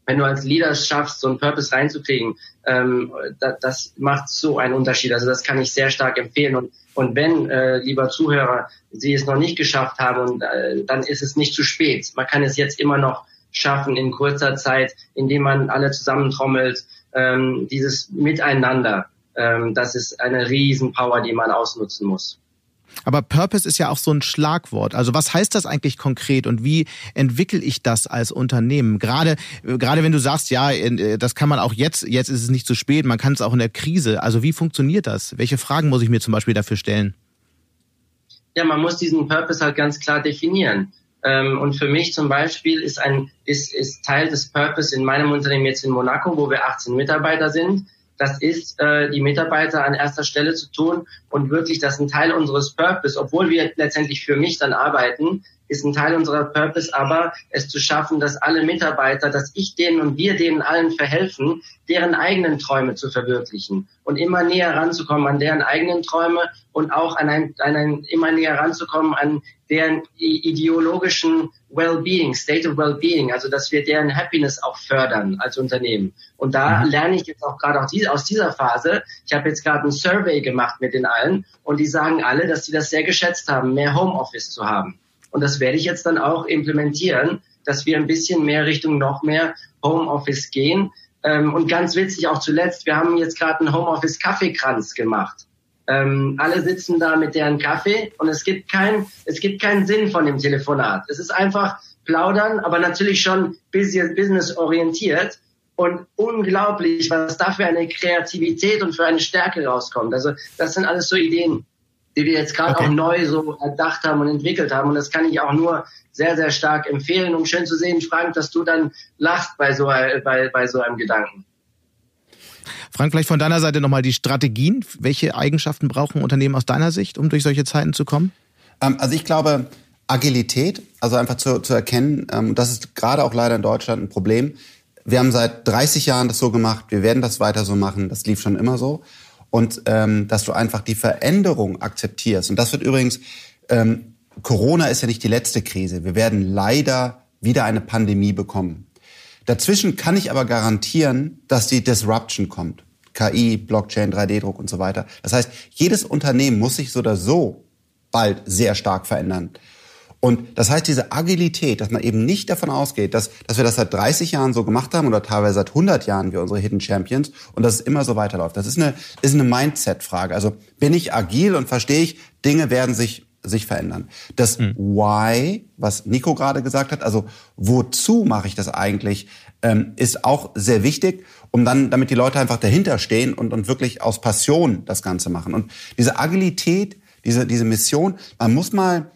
Wenn du als Leader schaffst, so einen Purpose reinzukriegen, ähm, das, das macht so einen Unterschied. Also das kann ich sehr stark empfehlen. Und, und wenn, äh, lieber Zuhörer, Sie es noch nicht geschafft haben, und, äh, dann ist es nicht zu spät. Man kann es jetzt immer noch schaffen in kurzer Zeit, indem man alle zusammentrommelt. Ähm, dieses Miteinander, ähm, das ist eine Riesenpower, die man ausnutzen muss. Aber Purpose ist ja auch so ein Schlagwort. Also was heißt das eigentlich konkret und wie entwickle ich das als Unternehmen? Gerade, gerade wenn du sagst, ja, äh, das kann man auch jetzt, jetzt ist es nicht zu spät, man kann es auch in der Krise. Also wie funktioniert das? Welche Fragen muss ich mir zum Beispiel dafür stellen? Ja, man muss diesen Purpose halt ganz klar definieren. Ähm, und für mich zum Beispiel ist ein, ist, ist Teil des Purpose in meinem Unternehmen jetzt in Monaco, wo wir 18 Mitarbeiter sind, das ist, äh, die Mitarbeiter an erster Stelle zu tun und wirklich das ist ein Teil unseres Purpose, obwohl wir letztendlich für mich dann arbeiten, ist ein Teil unserer Purpose, aber es zu schaffen, dass alle Mitarbeiter, dass ich denen und wir denen allen verhelfen, deren eigenen Träume zu verwirklichen und immer näher ranzukommen an deren eigenen Träume und auch an ein, an ein immer näher ranzukommen an deren ideologischen Well-being, State of Well-being, also dass wir deren Happiness auch fördern als Unternehmen. Und da mhm. lerne ich jetzt auch gerade auch die, aus dieser Phase. Ich habe jetzt gerade ein Survey gemacht mit den allen und die sagen alle, dass sie das sehr geschätzt haben, mehr Homeoffice zu haben. Und das werde ich jetzt dann auch implementieren, dass wir ein bisschen mehr Richtung noch mehr Homeoffice gehen. Ähm, und ganz witzig auch zuletzt, wir haben jetzt gerade einen Homeoffice-Kaffeekranz gemacht. Ähm, alle sitzen da mit deren Kaffee und es gibt kein, es gibt keinen Sinn von dem Telefonat. Es ist einfach plaudern, aber natürlich schon business orientiert und unglaublich, was da für eine Kreativität und für eine Stärke rauskommt. Also das sind alles so Ideen, die wir jetzt gerade okay. auch neu so erdacht haben und entwickelt haben. Und das kann ich auch nur sehr, sehr stark empfehlen, um schön zu sehen, Frank, dass du dann lachst bei so, bei, bei so einem Gedanken. Frank, vielleicht von deiner Seite nochmal die Strategien. Welche Eigenschaften brauchen Unternehmen aus deiner Sicht, um durch solche Zeiten zu kommen? Ähm, also ich glaube, Agilität, also einfach zu, zu erkennen, ähm, das ist gerade auch leider in Deutschland ein Problem. Wir haben seit 30 Jahren das so gemacht, wir werden das weiter so machen, das lief schon immer so. Und ähm, dass du einfach die Veränderung akzeptierst. Und das wird übrigens, ähm, Corona ist ja nicht die letzte Krise. Wir werden leider wieder eine Pandemie bekommen. Dazwischen kann ich aber garantieren, dass die Disruption kommt. KI, Blockchain, 3D-Druck und so weiter. Das heißt, jedes Unternehmen muss sich so oder so bald sehr stark verändern. Und das heißt, diese Agilität, dass man eben nicht davon ausgeht, dass, dass wir das seit 30 Jahren so gemacht haben oder teilweise seit 100 Jahren wie unsere Hidden Champions und dass es immer so weiterläuft. Das ist eine, ist eine Mindset-Frage. Also bin ich agil und verstehe ich, Dinge werden sich sich verändern. Das mhm. Why, was Nico gerade gesagt hat, also wozu mache ich das eigentlich, ähm, ist auch sehr wichtig um dann, damit die Leute einfach dahinter stehen und, und wirklich aus Passion das Ganze machen. Und diese Agilität, diese, diese Mission, man muss mal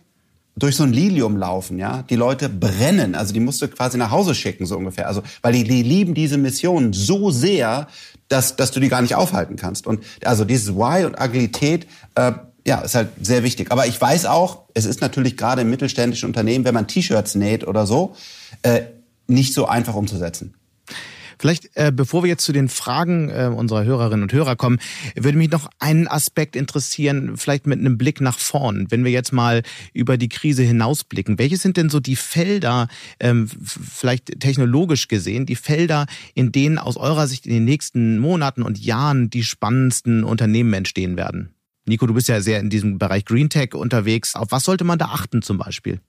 durch so ein Lilium laufen, ja. Die Leute brennen, also die musst du quasi nach Hause schicken, so ungefähr. Also, weil die, die lieben diese Mission so sehr, dass, dass du die gar nicht aufhalten kannst. Und also dieses Why und Agilität, äh, ja, ist halt sehr wichtig. Aber ich weiß auch, es ist natürlich gerade im mittelständischen Unternehmen, wenn man T-Shirts näht oder so, äh, nicht so einfach umzusetzen. Vielleicht, äh, bevor wir jetzt zu den Fragen äh, unserer Hörerinnen und Hörer kommen, würde mich noch einen Aspekt interessieren, vielleicht mit einem Blick nach vorn. Wenn wir jetzt mal über die Krise hinausblicken, welche sind denn so die Felder, ähm, vielleicht technologisch gesehen, die Felder, in denen aus eurer Sicht in den nächsten Monaten und Jahren die spannendsten Unternehmen entstehen werden? Nico, du bist ja sehr in diesem Bereich Green Tech unterwegs. Auf was sollte man da achten zum Beispiel?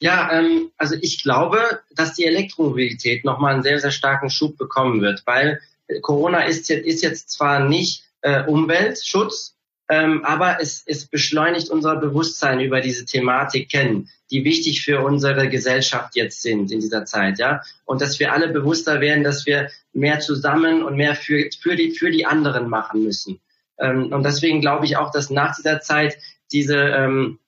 Ja, ähm, also ich glaube, dass die Elektromobilität nochmal einen sehr, sehr starken Schub bekommen wird, weil Corona ist jetzt, ist jetzt zwar nicht äh, Umweltschutz, ähm, aber es, es beschleunigt unser Bewusstsein über diese Thematik kennen, die wichtig für unsere Gesellschaft jetzt sind in dieser Zeit, ja. Und dass wir alle bewusster werden, dass wir mehr zusammen und mehr für, für, die, für die anderen machen müssen. Ähm, und deswegen glaube ich auch, dass nach dieser Zeit diese, ähm,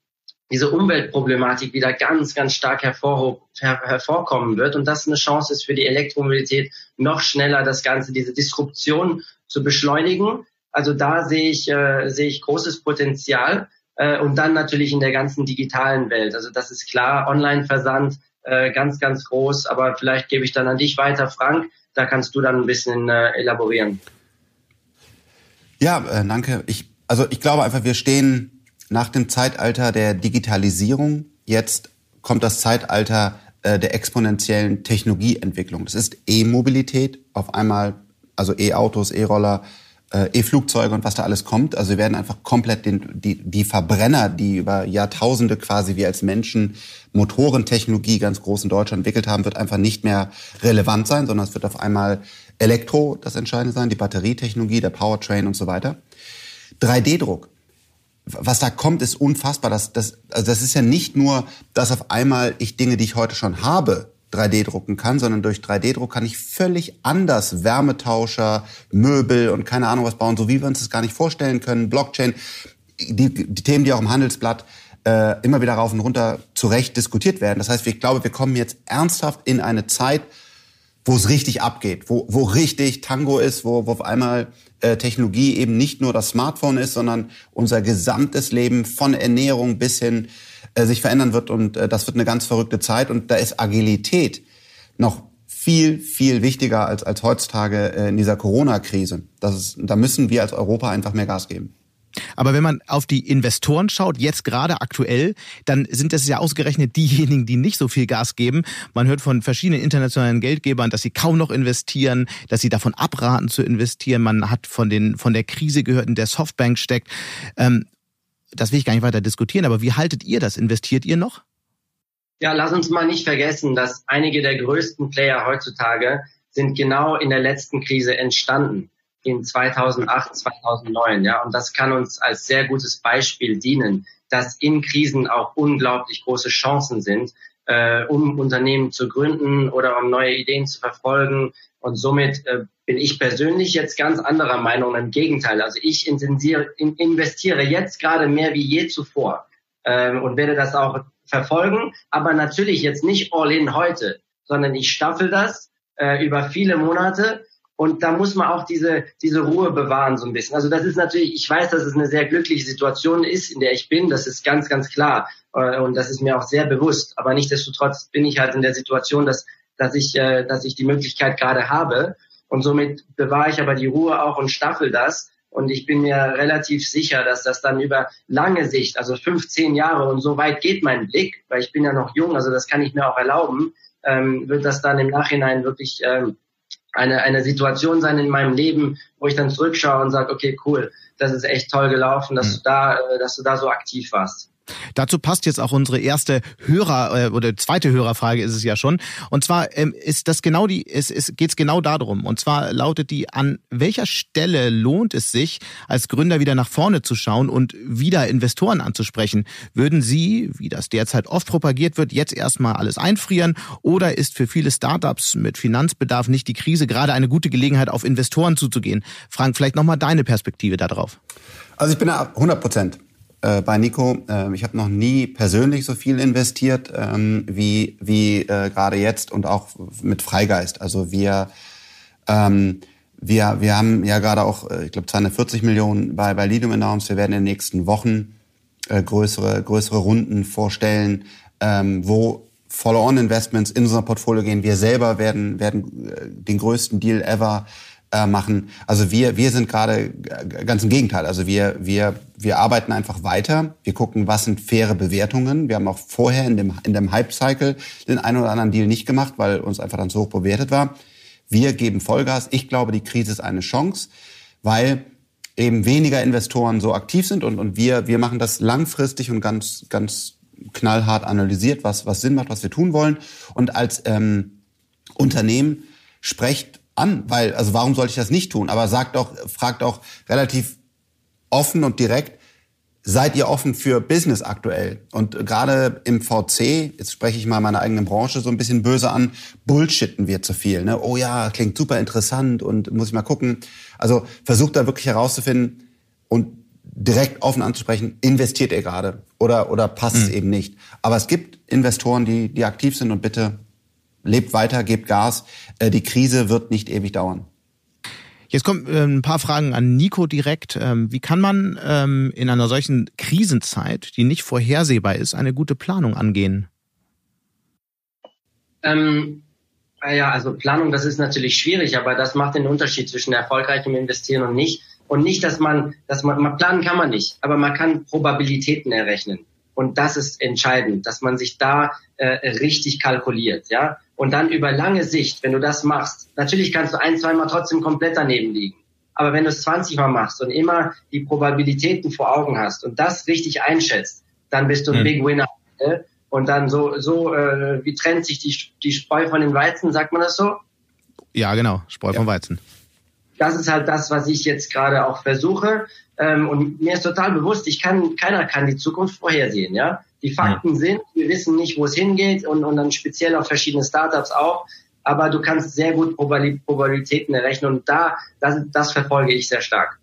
diese Umweltproblematik wieder ganz, ganz stark hervor, her, hervorkommen wird und das eine Chance ist für die Elektromobilität, noch schneller das Ganze, diese Disruption zu beschleunigen also da sehe ich, äh, sehe ich großes Potenzial. Äh, und dann natürlich in der ganzen digitalen Welt. Also das ist klar, Online-Versand äh, ganz, ganz groß. Aber vielleicht gebe ich dann an dich weiter, Frank. Da kannst du dann ein bisschen äh, elaborieren. Ja, äh, danke. Ich, also ich glaube einfach, wir stehen nach dem Zeitalter der Digitalisierung. Jetzt kommt das Zeitalter äh, der exponentiellen Technologieentwicklung. Das ist E-Mobilität. Auf einmal, also E-Autos, E-Roller, äh, E-Flugzeuge und was da alles kommt. Also wir werden einfach komplett den, die, die Verbrenner, die über Jahrtausende quasi wir als Menschen Motorentechnologie ganz groß in Deutschland entwickelt haben, wird einfach nicht mehr relevant sein, sondern es wird auf einmal Elektro das Entscheidende sein, die Batterietechnologie, der Powertrain und so weiter. 3D-Druck. Was da kommt, ist unfassbar. Das, das, also das ist ja nicht nur, dass auf einmal ich Dinge, die ich heute schon habe, 3D drucken kann, sondern durch 3D-Druck kann ich völlig anders Wärmetauscher, Möbel und keine Ahnung was bauen, so wie wir uns das gar nicht vorstellen können. Blockchain, die, die Themen, die auch im Handelsblatt äh, immer wieder rauf und runter zurecht diskutiert werden. Das heißt, ich glaube, wir kommen jetzt ernsthaft in eine Zeit, wo es richtig abgeht, wo, wo richtig Tango ist, wo, wo auf einmal äh, Technologie eben nicht nur das Smartphone ist, sondern unser gesamtes Leben von Ernährung bis hin äh, sich verändern wird und äh, das wird eine ganz verrückte Zeit und da ist Agilität noch viel, viel wichtiger als, als heutzutage äh, in dieser Corona-Krise. Da müssen wir als Europa einfach mehr Gas geben. Aber wenn man auf die Investoren schaut, jetzt gerade aktuell, dann sind das ja ausgerechnet diejenigen, die nicht so viel Gas geben. Man hört von verschiedenen internationalen Geldgebern, dass sie kaum noch investieren, dass sie davon abraten zu investieren. Man hat von den von der Krise gehört, in der Softbank steckt. Ähm, das will ich gar nicht weiter diskutieren, aber wie haltet ihr das? Investiert ihr noch? Ja, lass uns mal nicht vergessen, dass einige der größten Player heutzutage sind genau in der letzten Krise entstanden, in 2008, 2009. Ja, und das kann uns als sehr gutes Beispiel dienen, dass in Krisen auch unglaublich große Chancen sind, äh, um Unternehmen zu gründen oder um neue Ideen zu verfolgen. Und somit äh, bin ich persönlich jetzt ganz anderer Meinung. Im Gegenteil, also ich investiere jetzt gerade mehr wie je zuvor ähm, und werde das auch verfolgen, aber natürlich jetzt nicht all in heute, sondern ich staffel das äh, über viele Monate und da muss man auch diese, diese Ruhe bewahren so ein bisschen. Also das ist natürlich, ich weiß, dass es eine sehr glückliche Situation ist, in der ich bin, das ist ganz, ganz klar äh, und das ist mir auch sehr bewusst, aber nichtsdestotrotz bin ich halt in der Situation, dass, dass, ich, äh, dass ich die Möglichkeit gerade habe und somit bewahre ich aber die Ruhe auch und staffel das. Und ich bin mir relativ sicher, dass das dann über lange Sicht, also 15 Jahre und so weit geht mein Blick, weil ich bin ja noch jung, also das kann ich mir auch erlauben, ähm, wird das dann im Nachhinein wirklich ähm, eine, eine Situation sein in meinem Leben, wo ich dann zurückschaue und sage, okay, cool, das ist echt toll gelaufen, dass mhm. du da, äh, dass du da so aktiv warst. Dazu passt jetzt auch unsere erste Hörer äh, oder zweite Hörerfrage ist es ja schon. Und zwar ähm, ist das genau die, es, es geht genau darum. Und zwar lautet die: An welcher Stelle lohnt es sich, als Gründer wieder nach vorne zu schauen und wieder Investoren anzusprechen? Würden Sie, wie das derzeit oft propagiert wird, jetzt erstmal alles einfrieren? Oder ist für viele Startups mit Finanzbedarf nicht die Krise gerade eine gute Gelegenheit, auf Investoren zuzugehen? Frank, vielleicht nochmal deine Perspektive darauf. Also ich bin da 100 Prozent äh, bei Nico. Äh, ich habe noch nie persönlich so viel investiert ähm, wie, wie äh, gerade jetzt und auch mit Freigeist. Also wir, ähm, wir, wir haben ja gerade auch, äh, ich glaube, 240 Millionen bei, bei Lidium announced. Wir werden in den nächsten Wochen äh, größere, größere Runden vorstellen, ähm, wo Follow-on-Investments in unser Portfolio gehen. Wir selber werden, werden äh, den größten Deal ever äh, machen. Also wir, wir sind gerade ganz im Gegenteil. Also wir, wir, wir arbeiten einfach weiter. Wir gucken, was sind faire Bewertungen. Wir haben auch vorher in dem, in dem Hype-Cycle den einen oder anderen Deal nicht gemacht, weil uns einfach dann so hoch bewertet war. Wir geben Vollgas. Ich glaube, die Krise ist eine Chance, weil eben weniger Investoren so aktiv sind und, und wir, wir machen das langfristig und ganz, ganz knallhart analysiert, was, was Sinn macht, was wir tun wollen. Und als ähm, Unternehmen sprecht an, weil, also warum sollte ich das nicht tun? Aber sagt auch, fragt auch relativ offen und direkt. Seid ihr offen für Business aktuell? Und gerade im VC, jetzt spreche ich mal meine eigene Branche so ein bisschen böse an, bullshitten wir zu viel. Ne? Oh ja, klingt super interessant und muss ich mal gucken. Also versucht da wirklich herauszufinden und direkt offen anzusprechen, investiert ihr gerade oder, oder passt es mhm. eben nicht. Aber es gibt Investoren, die, die aktiv sind und bitte lebt weiter, gebt Gas. Äh, die Krise wird nicht ewig dauern. Jetzt kommen äh, ein paar Fragen an Nico direkt. Ähm, wie kann man ähm, in einer solchen Krisenzeit, die nicht vorhersehbar ist, eine gute Planung angehen? Ähm, ja, also Planung, das ist natürlich schwierig, aber das macht den Unterschied zwischen erfolgreichem Investieren und nicht. Und nicht, dass man, dass man, man planen kann man nicht, aber man kann Probabilitäten errechnen. Und das ist entscheidend, dass man sich da äh, richtig kalkuliert, ja. Und dann über lange Sicht, wenn du das machst, natürlich kannst du ein, zweimal trotzdem komplett daneben liegen. Aber wenn du es 20 Mal machst und immer die Probabilitäten vor Augen hast und das richtig einschätzt, dann bist du ein mhm. Big Winner. Und dann so, so äh, wie trennt sich die, die Spreu von dem Weizen, sagt man das so? Ja, genau, Spreu ja. vom Weizen. Das ist halt das, was ich jetzt gerade auch versuche. Ähm, und mir ist total bewusst, ich kann, keiner kann die Zukunft vorhersehen, ja. Die Fakten ja. sind, wir wissen nicht, wo es hingeht und, und dann speziell auf verschiedene Startups auch. Aber du kannst sehr gut Probabilitäten errechnen und da, das, das verfolge ich sehr stark.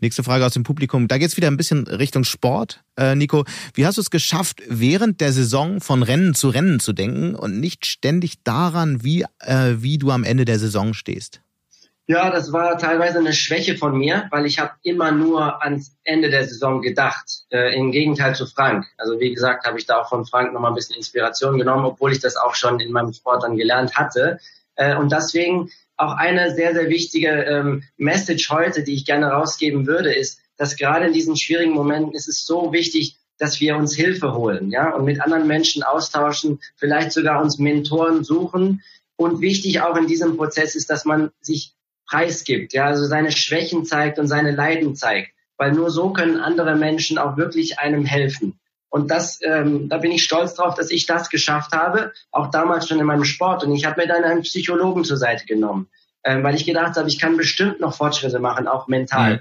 Nächste Frage aus dem Publikum. Da geht's wieder ein bisschen Richtung Sport. Äh, Nico, wie hast du es geschafft, während der Saison von Rennen zu Rennen zu denken und nicht ständig daran, wie, äh, wie du am Ende der Saison stehst? Ja, das war teilweise eine Schwäche von mir, weil ich habe immer nur ans Ende der Saison gedacht. Äh, Im Gegenteil zu Frank. Also wie gesagt, habe ich da auch von Frank nochmal ein bisschen Inspiration genommen, obwohl ich das auch schon in meinem Sport dann gelernt hatte. Äh, und deswegen auch eine sehr, sehr wichtige ähm, Message heute, die ich gerne rausgeben würde, ist, dass gerade in diesen schwierigen Momenten ist es so wichtig, dass wir uns Hilfe holen, ja, und mit anderen Menschen austauschen, vielleicht sogar uns Mentoren suchen. Und wichtig auch in diesem Prozess ist, dass man sich preisgibt, ja, also seine Schwächen zeigt und seine Leiden zeigt, weil nur so können andere Menschen auch wirklich einem helfen. Und das, ähm, da bin ich stolz drauf, dass ich das geschafft habe, auch damals schon in meinem Sport. Und ich habe mir dann einen Psychologen zur Seite genommen, ähm, weil ich gedacht habe, ich kann bestimmt noch Fortschritte machen, auch mental. Mhm.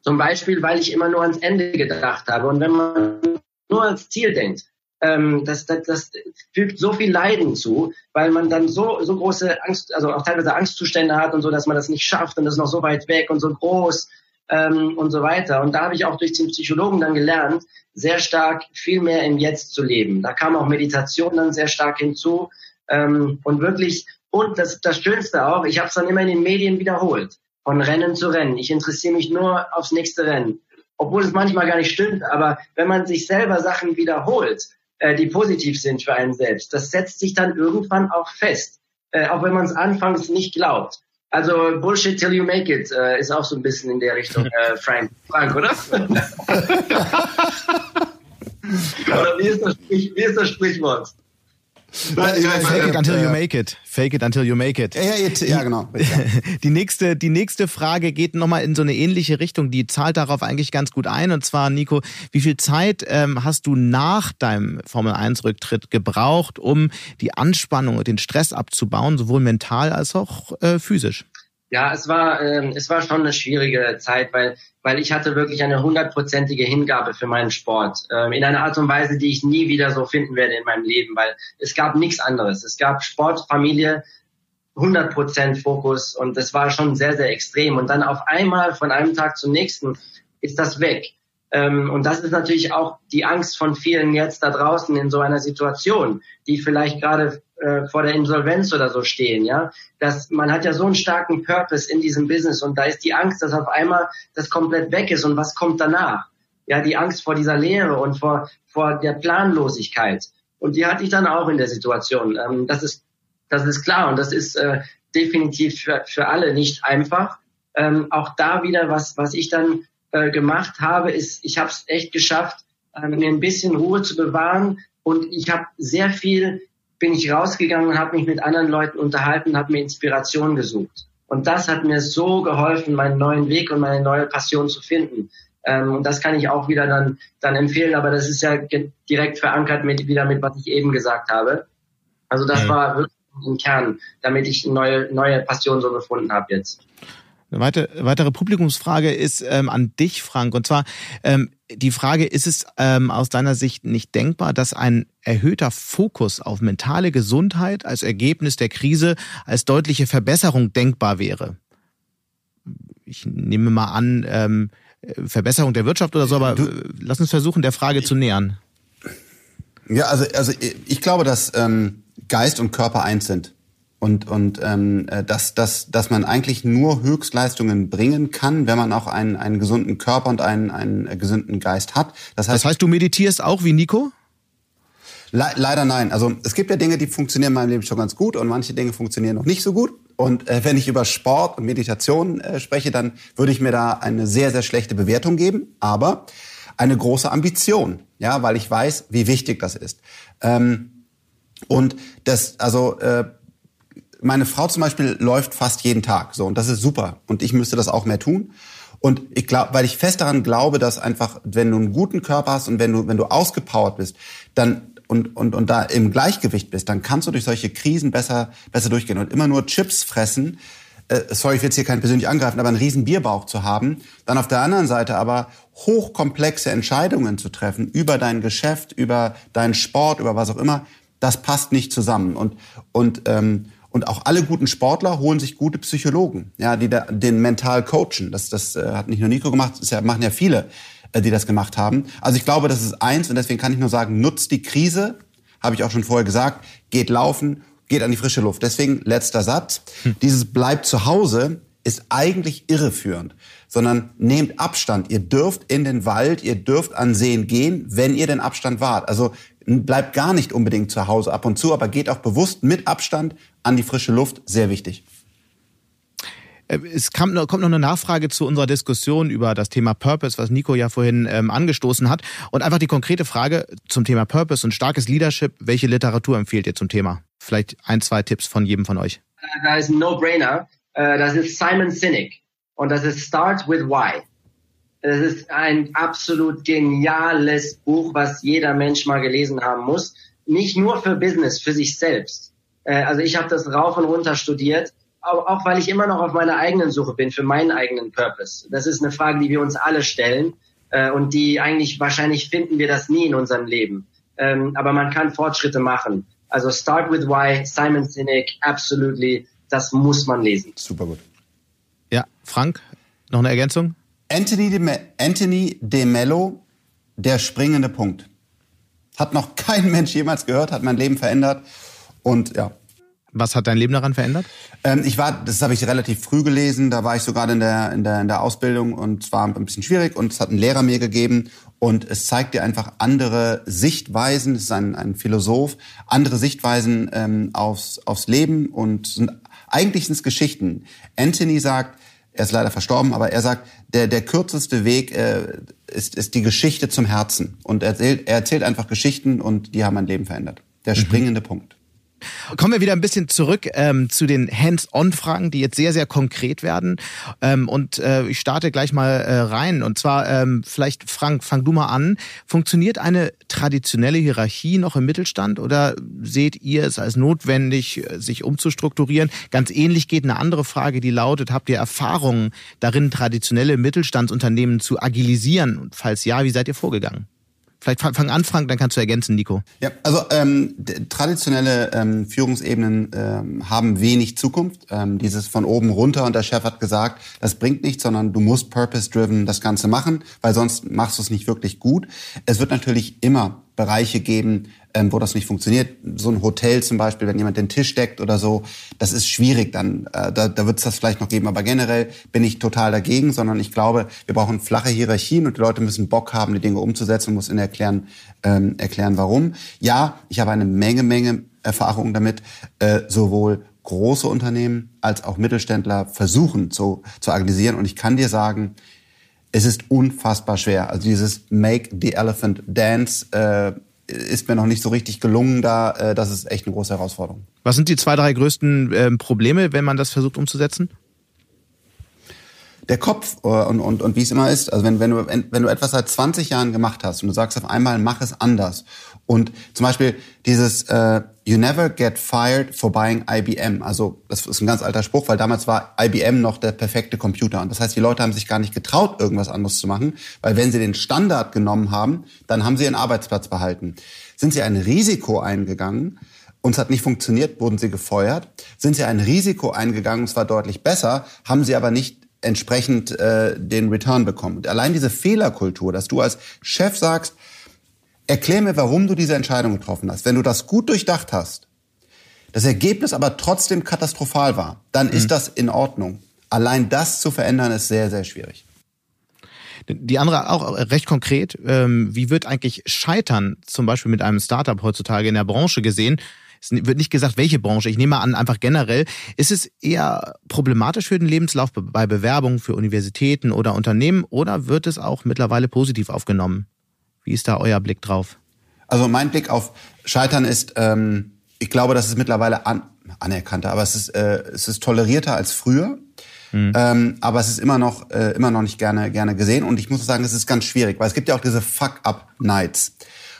Zum Beispiel, weil ich immer nur ans Ende gedacht habe. Und wenn man nur ans Ziel denkt, ähm, das, das, das fügt so viel Leiden zu, weil man dann so, so große Angst, also auch teilweise Angstzustände hat und so, dass man das nicht schafft und das ist noch so weit weg und so groß ähm, und so weiter. Und da habe ich auch durch den Psychologen dann gelernt, sehr stark viel mehr im Jetzt zu leben. Da kam auch Meditation dann sehr stark hinzu ähm, und wirklich, und das, das Schönste auch, ich habe es dann immer in den Medien wiederholt, von Rennen zu Rennen. Ich interessiere mich nur aufs nächste Rennen obwohl es manchmal gar nicht stimmt, aber wenn man sich selber Sachen wiederholt, äh, die positiv sind für einen selbst. Das setzt sich dann irgendwann auch fest, äh, auch wenn man es anfangs nicht glaubt. Also Bullshit till you make it äh, ist auch so ein bisschen in der Richtung, äh, (laughs) Frank, Frank, oder? (laughs) oder wie ist, das, wie ist das Sprichwort? Fake it until you make it. Fake it until you make it. Ja, ja, ja genau. (laughs) Die nächste, die nächste Frage geht nochmal in so eine ähnliche Richtung. Die zahlt darauf eigentlich ganz gut ein. Und zwar, Nico, wie viel Zeit ähm, hast du nach deinem Formel-1-Rücktritt gebraucht, um die Anspannung und den Stress abzubauen, sowohl mental als auch äh, physisch? Ja, es war, ähm, es war schon eine schwierige Zeit, weil, weil ich hatte wirklich eine hundertprozentige Hingabe für meinen Sport. Ähm, in einer Art und Weise, die ich nie wieder so finden werde in meinem Leben, weil es gab nichts anderes. Es gab Sport, Familie, 100% Fokus und das war schon sehr, sehr extrem. Und dann auf einmal von einem Tag zum nächsten ist das weg. Ähm, und das ist natürlich auch die Angst von vielen jetzt da draußen in so einer Situation, die vielleicht gerade äh, vor der Insolvenz oder so stehen, ja. dass man hat ja so einen starken Purpose in diesem Business und da ist die Angst, dass auf einmal das komplett weg ist und was kommt danach? Ja, die Angst vor dieser Leere und vor, vor der Planlosigkeit. Und die hatte ich dann auch in der Situation. Ähm, das ist, das ist klar und das ist äh, definitiv für, für alle nicht einfach. Ähm, auch da wieder, was, was ich dann äh, gemacht habe, ist, ich habe es echt geschafft, äh, mir ein bisschen Ruhe zu bewahren und ich habe sehr viel bin ich rausgegangen und habe mich mit anderen Leuten unterhalten, habe mir Inspiration gesucht. Und das hat mir so geholfen, meinen neuen Weg und meine neue Passion zu finden. Ähm, und das kann ich auch wieder dann, dann empfehlen, aber das ist ja direkt verankert mit, wieder mit, was ich eben gesagt habe. Also das mhm. war wirklich im Kern, damit ich eine neue, neue Passion so gefunden habe jetzt. Eine weitere, Publikumsfrage ist ähm, an dich, Frank. Und zwar ähm, die Frage, ist es ähm, aus deiner Sicht nicht denkbar, dass ein erhöhter Fokus auf mentale Gesundheit als Ergebnis der Krise als deutliche Verbesserung denkbar wäre? Ich nehme mal an, ähm, Verbesserung der Wirtschaft oder so, aber du, lass uns versuchen, der Frage zu nähern. Ja, also, also ich glaube, dass ähm, Geist und Körper eins sind und und ähm, äh, dass, dass, dass man eigentlich nur Höchstleistungen bringen kann, wenn man auch einen, einen gesunden Körper und einen, einen gesunden Geist hat. Das heißt, das heißt, du meditierst auch wie Nico? Le leider nein. Also es gibt ja Dinge, die funktionieren in meinem Leben schon ganz gut und manche Dinge funktionieren noch nicht so gut. Und äh, wenn ich über Sport und Meditation äh, spreche, dann würde ich mir da eine sehr, sehr schlechte Bewertung geben, aber eine große Ambition, ja, weil ich weiß, wie wichtig das ist. Ähm, und das, also äh, meine Frau zum Beispiel läuft fast jeden Tag so und das ist super und ich müsste das auch mehr tun. Und ich glaube, weil ich fest daran glaube, dass einfach, wenn du einen guten Körper hast und wenn du, wenn du ausgepowert bist, dann und, und, und da im Gleichgewicht bist, dann kannst du durch solche Krisen besser, besser durchgehen. Und immer nur Chips fressen, äh, sorry, ich will jetzt hier keinen persönlich angreifen, aber einen riesen Bierbauch zu haben, dann auf der anderen Seite aber hochkomplexe Entscheidungen zu treffen über dein Geschäft, über deinen Sport, über was auch immer, das passt nicht zusammen. Und, und ähm, und auch alle guten Sportler holen sich gute Psychologen, ja, die da, den mental coachen. Das, das äh, hat nicht nur Nico gemacht, das ja, machen ja viele, äh, die das gemacht haben. Also ich glaube, das ist eins und deswegen kann ich nur sagen, nutzt die Krise, habe ich auch schon vorher gesagt, geht laufen, geht an die frische Luft. Deswegen letzter Satz. Hm. Dieses bleibt zu Hause ist eigentlich irreführend, sondern nehmt Abstand. Ihr dürft in den Wald, ihr dürft an Seen gehen, wenn ihr den Abstand wahrt. Also bleibt gar nicht unbedingt zu Hause ab und zu, aber geht auch bewusst mit Abstand an die frische Luft. Sehr wichtig. Äh, es kam, kommt noch eine Nachfrage zu unserer Diskussion über das Thema Purpose, was Nico ja vorhin ähm, angestoßen hat. Und einfach die konkrete Frage zum Thema Purpose und starkes Leadership. Welche Literatur empfehlt ihr zum Thema? Vielleicht ein, zwei Tipps von jedem von euch. Da ist ein No-Brainer. Äh, das ist Simon Sinek. Und das ist Start with Why. Es ist ein absolut geniales Buch, was jeder Mensch mal gelesen haben muss. Nicht nur für Business, für sich selbst. Äh, also ich habe das rauf und runter studiert, auch weil ich immer noch auf meiner eigenen Suche bin für meinen eigenen Purpose. Das ist eine Frage, die wir uns alle stellen äh, und die eigentlich wahrscheinlich finden wir das nie in unserem Leben. Ähm, aber man kann Fortschritte machen. Also Start with Why, Simon Sinek, absolutely, das muss man lesen. Super gut. Ja, Frank, noch eine Ergänzung? Anthony de, Me Anthony de Mello, der springende Punkt. Hat noch kein (laughs) Mensch jemals gehört, hat mein Leben verändert. Und ja. Was hat dein Leben daran verändert? Ähm, ich war, das habe ich relativ früh gelesen, da war ich so gerade in der, in, der, in der Ausbildung und es war ein bisschen schwierig und es hat ein Lehrer mir gegeben und es zeigt dir einfach andere Sichtweisen, es ist ein, ein Philosoph, andere Sichtweisen ähm, aufs, aufs Leben und sind, eigentlich sind es Geschichten. Anthony sagt, er ist leider verstorben, aber er sagt, der, der kürzeste Weg äh, ist, ist die Geschichte zum Herzen. Und er erzählt, er erzählt einfach Geschichten und die haben mein Leben verändert. Der mhm. springende Punkt. Kommen wir wieder ein bisschen zurück ähm, zu den Hands-on-Fragen, die jetzt sehr, sehr konkret werden. Ähm, und äh, ich starte gleich mal äh, rein. Und zwar ähm, vielleicht, Frank, fang du mal an. Funktioniert eine traditionelle Hierarchie noch im Mittelstand oder seht ihr es als notwendig, sich umzustrukturieren? Ganz ähnlich geht eine andere Frage, die lautet, habt ihr Erfahrungen darin, traditionelle Mittelstandsunternehmen zu agilisieren? Und falls ja, wie seid ihr vorgegangen? Vielleicht fang an, Frank, dann kannst du ergänzen, Nico. Ja, also ähm, traditionelle ähm, Führungsebenen ähm, haben wenig Zukunft. Ähm, dieses von oben runter und der Chef hat gesagt, das bringt nichts, sondern du musst purpose-driven das Ganze machen, weil sonst machst du es nicht wirklich gut. Es wird natürlich immer Bereiche geben, ähm, wo das nicht funktioniert. So ein Hotel zum Beispiel, wenn jemand den Tisch deckt oder so, das ist schwierig dann. Äh, da da wird es das vielleicht noch geben. Aber generell bin ich total dagegen, sondern ich glaube, wir brauchen flache Hierarchien und die Leute müssen Bock haben, die Dinge umzusetzen und muss ihnen erklären, ähm, erklären, warum. Ja, ich habe eine Menge, Menge Erfahrung damit, äh, sowohl große Unternehmen als auch Mittelständler versuchen zu, zu agilisieren. Und ich kann dir sagen, es ist unfassbar schwer. Also dieses Make the Elephant Dance äh, ist mir noch nicht so richtig gelungen da. Äh, das ist echt eine große Herausforderung. Was sind die zwei, drei größten äh, Probleme, wenn man das versucht umzusetzen? Der Kopf äh, und, und, und wie es immer ist, also wenn, wenn, du, wenn du etwas seit 20 Jahren gemacht hast und du sagst auf einmal, mach es anders Und zum Beispiel dieses äh, You never get fired for buying IBM. Also das ist ein ganz alter Spruch, weil damals war IBM noch der perfekte Computer. Und das heißt, die Leute haben sich gar nicht getraut, irgendwas anderes zu machen, weil wenn sie den Standard genommen haben, dann haben sie ihren Arbeitsplatz behalten. Sind sie ein Risiko eingegangen, uns hat nicht funktioniert, wurden sie gefeuert. Sind sie ein Risiko eingegangen, es war deutlich besser, haben sie aber nicht entsprechend äh, den Return bekommen. Und allein diese Fehlerkultur, dass du als Chef sagst, erklär mir, warum du diese Entscheidung getroffen hast. Wenn du das gut durchdacht hast, das Ergebnis aber trotzdem katastrophal war, dann mhm. ist das in Ordnung. Allein das zu verändern ist sehr, sehr schwierig. Die andere auch recht konkret, ähm, wie wird eigentlich Scheitern zum Beispiel mit einem Startup heutzutage in der Branche gesehen? Es wird nicht gesagt, welche Branche. Ich nehme an, einfach generell. Ist es eher problematisch für den Lebenslauf bei Bewerbungen für Universitäten oder Unternehmen oder wird es auch mittlerweile positiv aufgenommen? Wie ist da euer Blick drauf? Also mein Blick auf Scheitern ist, ähm, ich glaube, das ist mittlerweile an, anerkannter, aber es ist, äh, es ist tolerierter als früher. Mhm. Ähm, aber es ist immer noch, äh, immer noch nicht gerne, gerne gesehen. Und ich muss sagen, es ist ganz schwierig, weil es gibt ja auch diese Fuck-up-Nights,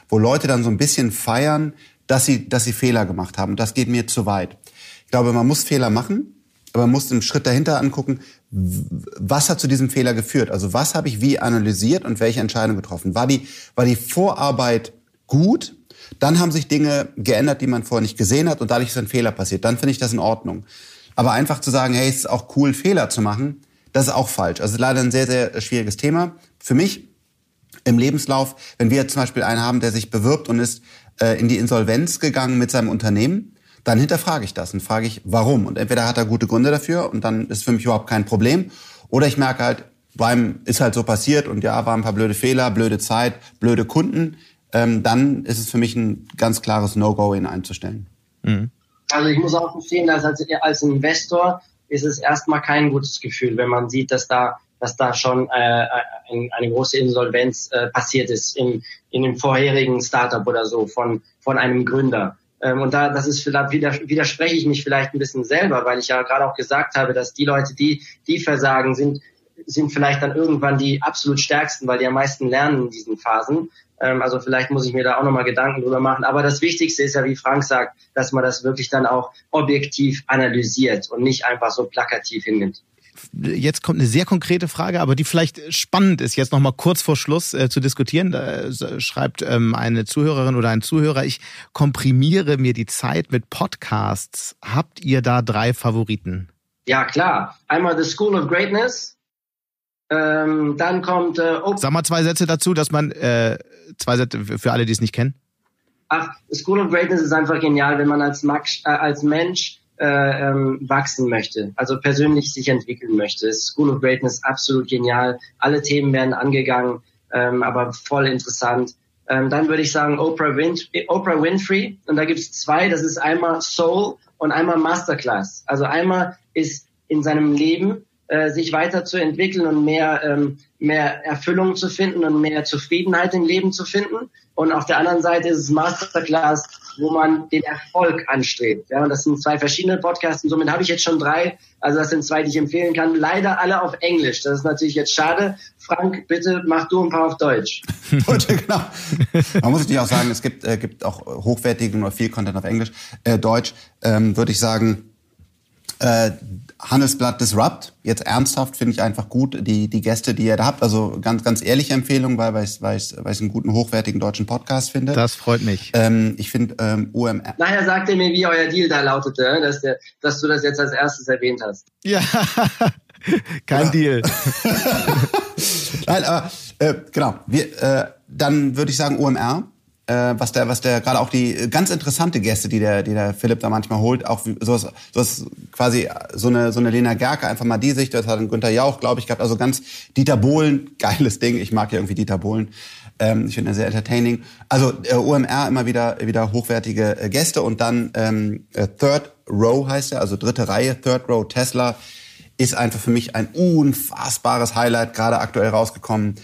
wo Leute dann so ein bisschen feiern, dass sie, dass sie Fehler gemacht haben. Und das geht mir zu weit. Ich glaube, man muss Fehler machen, aber man muss einen Schritt dahinter angucken, was hat zu diesem Fehler geführt? Also was habe ich wie analysiert und welche Entscheidung getroffen? War die, war die Vorarbeit gut? Dann haben sich Dinge geändert, die man vorher nicht gesehen hat und dadurch ist ein Fehler passiert. Dann finde ich das in Ordnung. Aber einfach zu sagen, hey, es ist auch cool, Fehler zu machen, das ist auch falsch. Also leider ein sehr, sehr schwieriges Thema. Für mich im Lebenslauf, wenn wir zum Beispiel einen haben, der sich bewirbt und ist äh, in die Insolvenz gegangen mit seinem Unternehmen, dann hinterfrage ich das und frage ich, warum. Und entweder hat er gute Gründe dafür und dann ist für mich überhaupt kein Problem. Oder ich merke halt, beim ist halt so passiert und ja, waren ein paar blöde Fehler, blöde Zeit, blöde Kunden. Ähm, dann ist es für mich ein ganz klares No-Go, ihn einzustellen. Mhm. Also ich muss auch verstehen, dass als, als Investor ist es erstmal kein gutes Gefühl, wenn man sieht, dass da dass da schon äh, ein, eine große Insolvenz äh, passiert ist in, in dem vorherigen Startup oder so von, von einem Gründer. Ähm, und da, das ist vielleicht, widerspreche ich mich vielleicht ein bisschen selber, weil ich ja gerade auch gesagt habe, dass die Leute, die, die versagen, sind, sind vielleicht dann irgendwann die absolut stärksten, weil die am meisten lernen in diesen Phasen. Ähm, also vielleicht muss ich mir da auch nochmal Gedanken drüber machen. Aber das Wichtigste ist ja, wie Frank sagt, dass man das wirklich dann auch objektiv analysiert und nicht einfach so plakativ hinnimmt jetzt kommt eine sehr konkrete Frage, aber die vielleicht spannend ist, jetzt nochmal kurz vor Schluss äh, zu diskutieren. Da äh, schreibt ähm, eine Zuhörerin oder ein Zuhörer, ich komprimiere mir die Zeit mit Podcasts. Habt ihr da drei Favoriten? Ja, klar. Einmal The School of Greatness. Ähm, dann kommt äh, Sag mal zwei Sätze dazu, dass man äh, zwei Sätze für alle, die es nicht kennen. Ach, The School of Greatness ist einfach genial, wenn man als, Max, äh, als Mensch äh, ähm, wachsen möchte, also persönlich sich entwickeln möchte. School of Greatness absolut genial. Alle Themen werden angegangen, ähm, aber voll interessant. Ähm, dann würde ich sagen Oprah, Win Oprah Winfrey. Und da gibt's zwei. Das ist einmal Soul und einmal Masterclass. Also einmal ist in seinem Leben äh, sich weiterzuentwickeln und mehr, ähm, mehr Erfüllung zu finden und mehr Zufriedenheit im Leben zu finden. Und auf der anderen Seite ist es Masterclass, wo man den Erfolg anstrebt. Ja, und das sind zwei verschiedene Podcasts und somit habe ich jetzt schon drei. Also das sind zwei, die ich empfehlen kann. Leider alle auf Englisch. Das ist natürlich jetzt schade. Frank, bitte mach du ein paar auf Deutsch. (laughs) genau. Man muss natürlich auch sagen, es gibt, äh, gibt auch hochwertigen oder viel Content auf Englisch. Äh, Deutsch ähm, würde ich sagen, äh, Handelsblatt Disrupt, jetzt ernsthaft, finde ich einfach gut, die, die Gäste, die ihr da habt. Also ganz, ganz ehrliche Empfehlung, weil, weil, ich, weil, ich, weil ich einen guten, hochwertigen deutschen Podcast finde. Das freut mich. Ähm, ich finde ähm, OMR. Nachher sagt ihr mir, wie euer Deal da lautete, ne? dass, der, dass du das jetzt als erstes erwähnt hast. Ja, (laughs) kein ja. Deal. (laughs) Nein, aber äh, genau. Wir, äh, dann würde ich sagen OMR äh, was der, was der gerade auch die ganz interessante Gäste, die der, die der Philipp da manchmal holt, auch sowas, sowas quasi so eine so eine Lena Gerke einfach mal die Sicht, das hat ein Günther Jauch, glaube ich, gehabt, also ganz Dieter Bohlen, (laughs) geiles Ding, ich mag ja irgendwie Dieter Bohlen. Ähm, ich finde ihn sehr entertaining. Also äh, OMR immer wieder wieder hochwertige äh, Gäste und dann ähm, äh, Third Row heißt er, also dritte Reihe, Third Row Tesla ist einfach für mich ein unfassbares Highlight, gerade aktuell rausgekommen,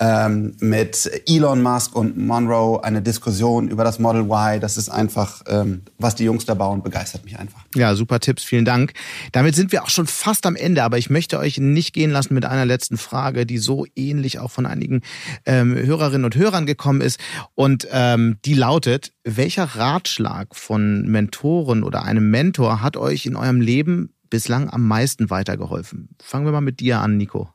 ähm, mit Elon Musk und Monroe, eine Diskussion über das Model Y. Das ist einfach, ähm, was die Jungs da bauen, begeistert mich einfach. Ja, super Tipps, vielen Dank. Damit sind wir auch schon fast am Ende, aber ich möchte euch nicht gehen lassen mit einer letzten Frage, die so ähnlich auch von einigen ähm, Hörerinnen und Hörern gekommen ist. Und ähm, die lautet, welcher Ratschlag von Mentoren oder einem Mentor hat euch in eurem Leben bislang am meisten weitergeholfen? Fangen wir mal mit dir an, Nico.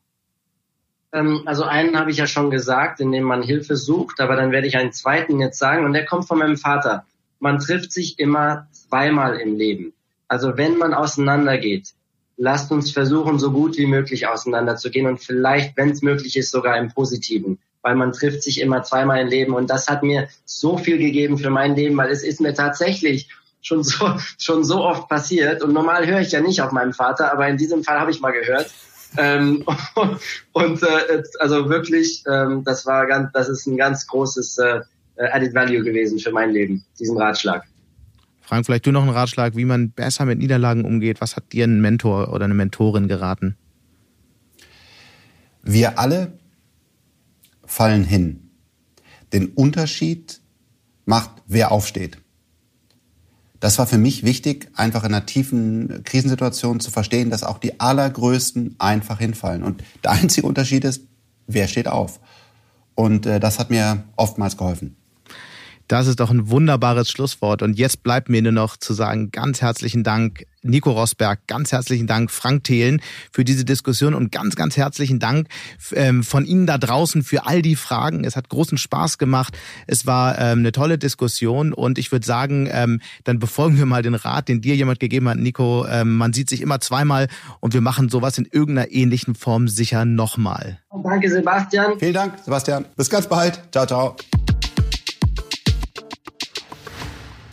Ähm, also einen habe ich ja schon gesagt, in dem man Hilfe sucht, aber dann werde ich einen zweiten jetzt sagen und der kommt von meinem Vater. Man trifft sich immer zweimal im Leben. Also wenn man auseinandergeht, lasst uns versuchen, so gut wie möglich auseinanderzugehen und vielleicht, wenn es möglich ist, sogar im Positiven, weil man trifft sich immer zweimal im Leben und das hat mir so viel gegeben für mein Leben, weil es ist mir tatsächlich schon so, schon so oft passiert. Und normal höre ich ja nicht auf meinen Vater, aber in diesem Fall habe ich mal gehört. Ähm, (laughs) und äh, also wirklich, ähm, das war ganz, das ist ein ganz großes äh, Added Value gewesen für mein Leben, diesen Ratschlag. Frank, vielleicht du noch einen Ratschlag, wie man besser mit Niederlagen umgeht. Was hat dir ein Mentor oder eine Mentorin geraten? Wir alle fallen hin. Den Unterschied macht, wer aufsteht. Das war für mich wichtig, einfach in einer tiefen Krisensituation zu verstehen, dass auch die allergrößten einfach hinfallen. Und der einzige Unterschied ist, wer steht auf. Und äh, das hat mir oftmals geholfen. Das ist doch ein wunderbares Schlusswort. Und jetzt bleibt mir nur noch zu sagen, ganz herzlichen Dank, Nico Rosberg, ganz herzlichen Dank, Frank Thelen, für diese Diskussion und ganz, ganz herzlichen Dank ähm, von Ihnen da draußen für all die Fragen. Es hat großen Spaß gemacht. Es war ähm, eine tolle Diskussion und ich würde sagen, ähm, dann befolgen wir mal den Rat, den dir jemand gegeben hat, Nico. man sieht sich immer zweimal und wir machen sowas in irgendeiner ähnlichen Form sicher nochmal. Danke, Sebastian. Vielen Dank, Sebastian. Bis ganz bald. Ciao, ciao.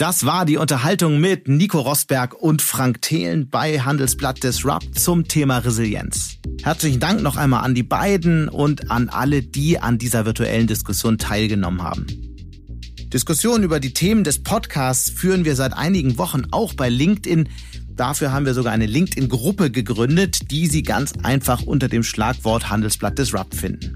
Das war die Unterhaltung mit Nico Rosberg und Frank Thelen bei Handelsblatt Disrupt zum Thema Resilienz. Herzlichen Dank noch einmal an die beiden und an alle, die an dieser virtuellen Diskussion teilgenommen haben. Diskussionen über die Themen des Podcasts führen wir seit einigen Wochen auch bei LinkedIn. Dafür haben wir sogar eine LinkedIn-Gruppe gegründet, die Sie ganz einfach unter dem Schlagwort Handelsblatt Disrupt finden.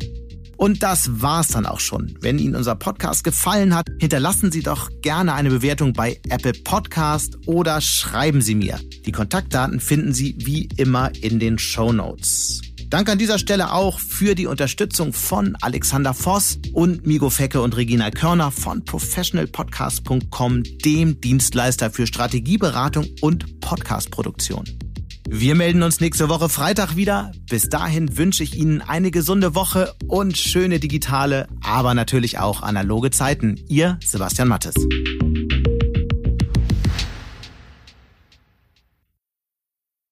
Und das war's dann auch schon. Wenn Ihnen unser Podcast gefallen hat, hinterlassen Sie doch gerne eine Bewertung bei Apple Podcast oder schreiben Sie mir. Die Kontaktdaten finden Sie wie immer in den Show Notes. Danke an dieser Stelle auch für die Unterstützung von Alexander Voss und Migo Fecke und Regina Körner von professionalpodcast.com, dem Dienstleister für Strategieberatung und Podcastproduktion. Wir melden uns nächste Woche Freitag wieder. Bis dahin wünsche ich Ihnen eine gesunde Woche und schöne digitale, aber natürlich auch analoge Zeiten. Ihr Sebastian Mattes.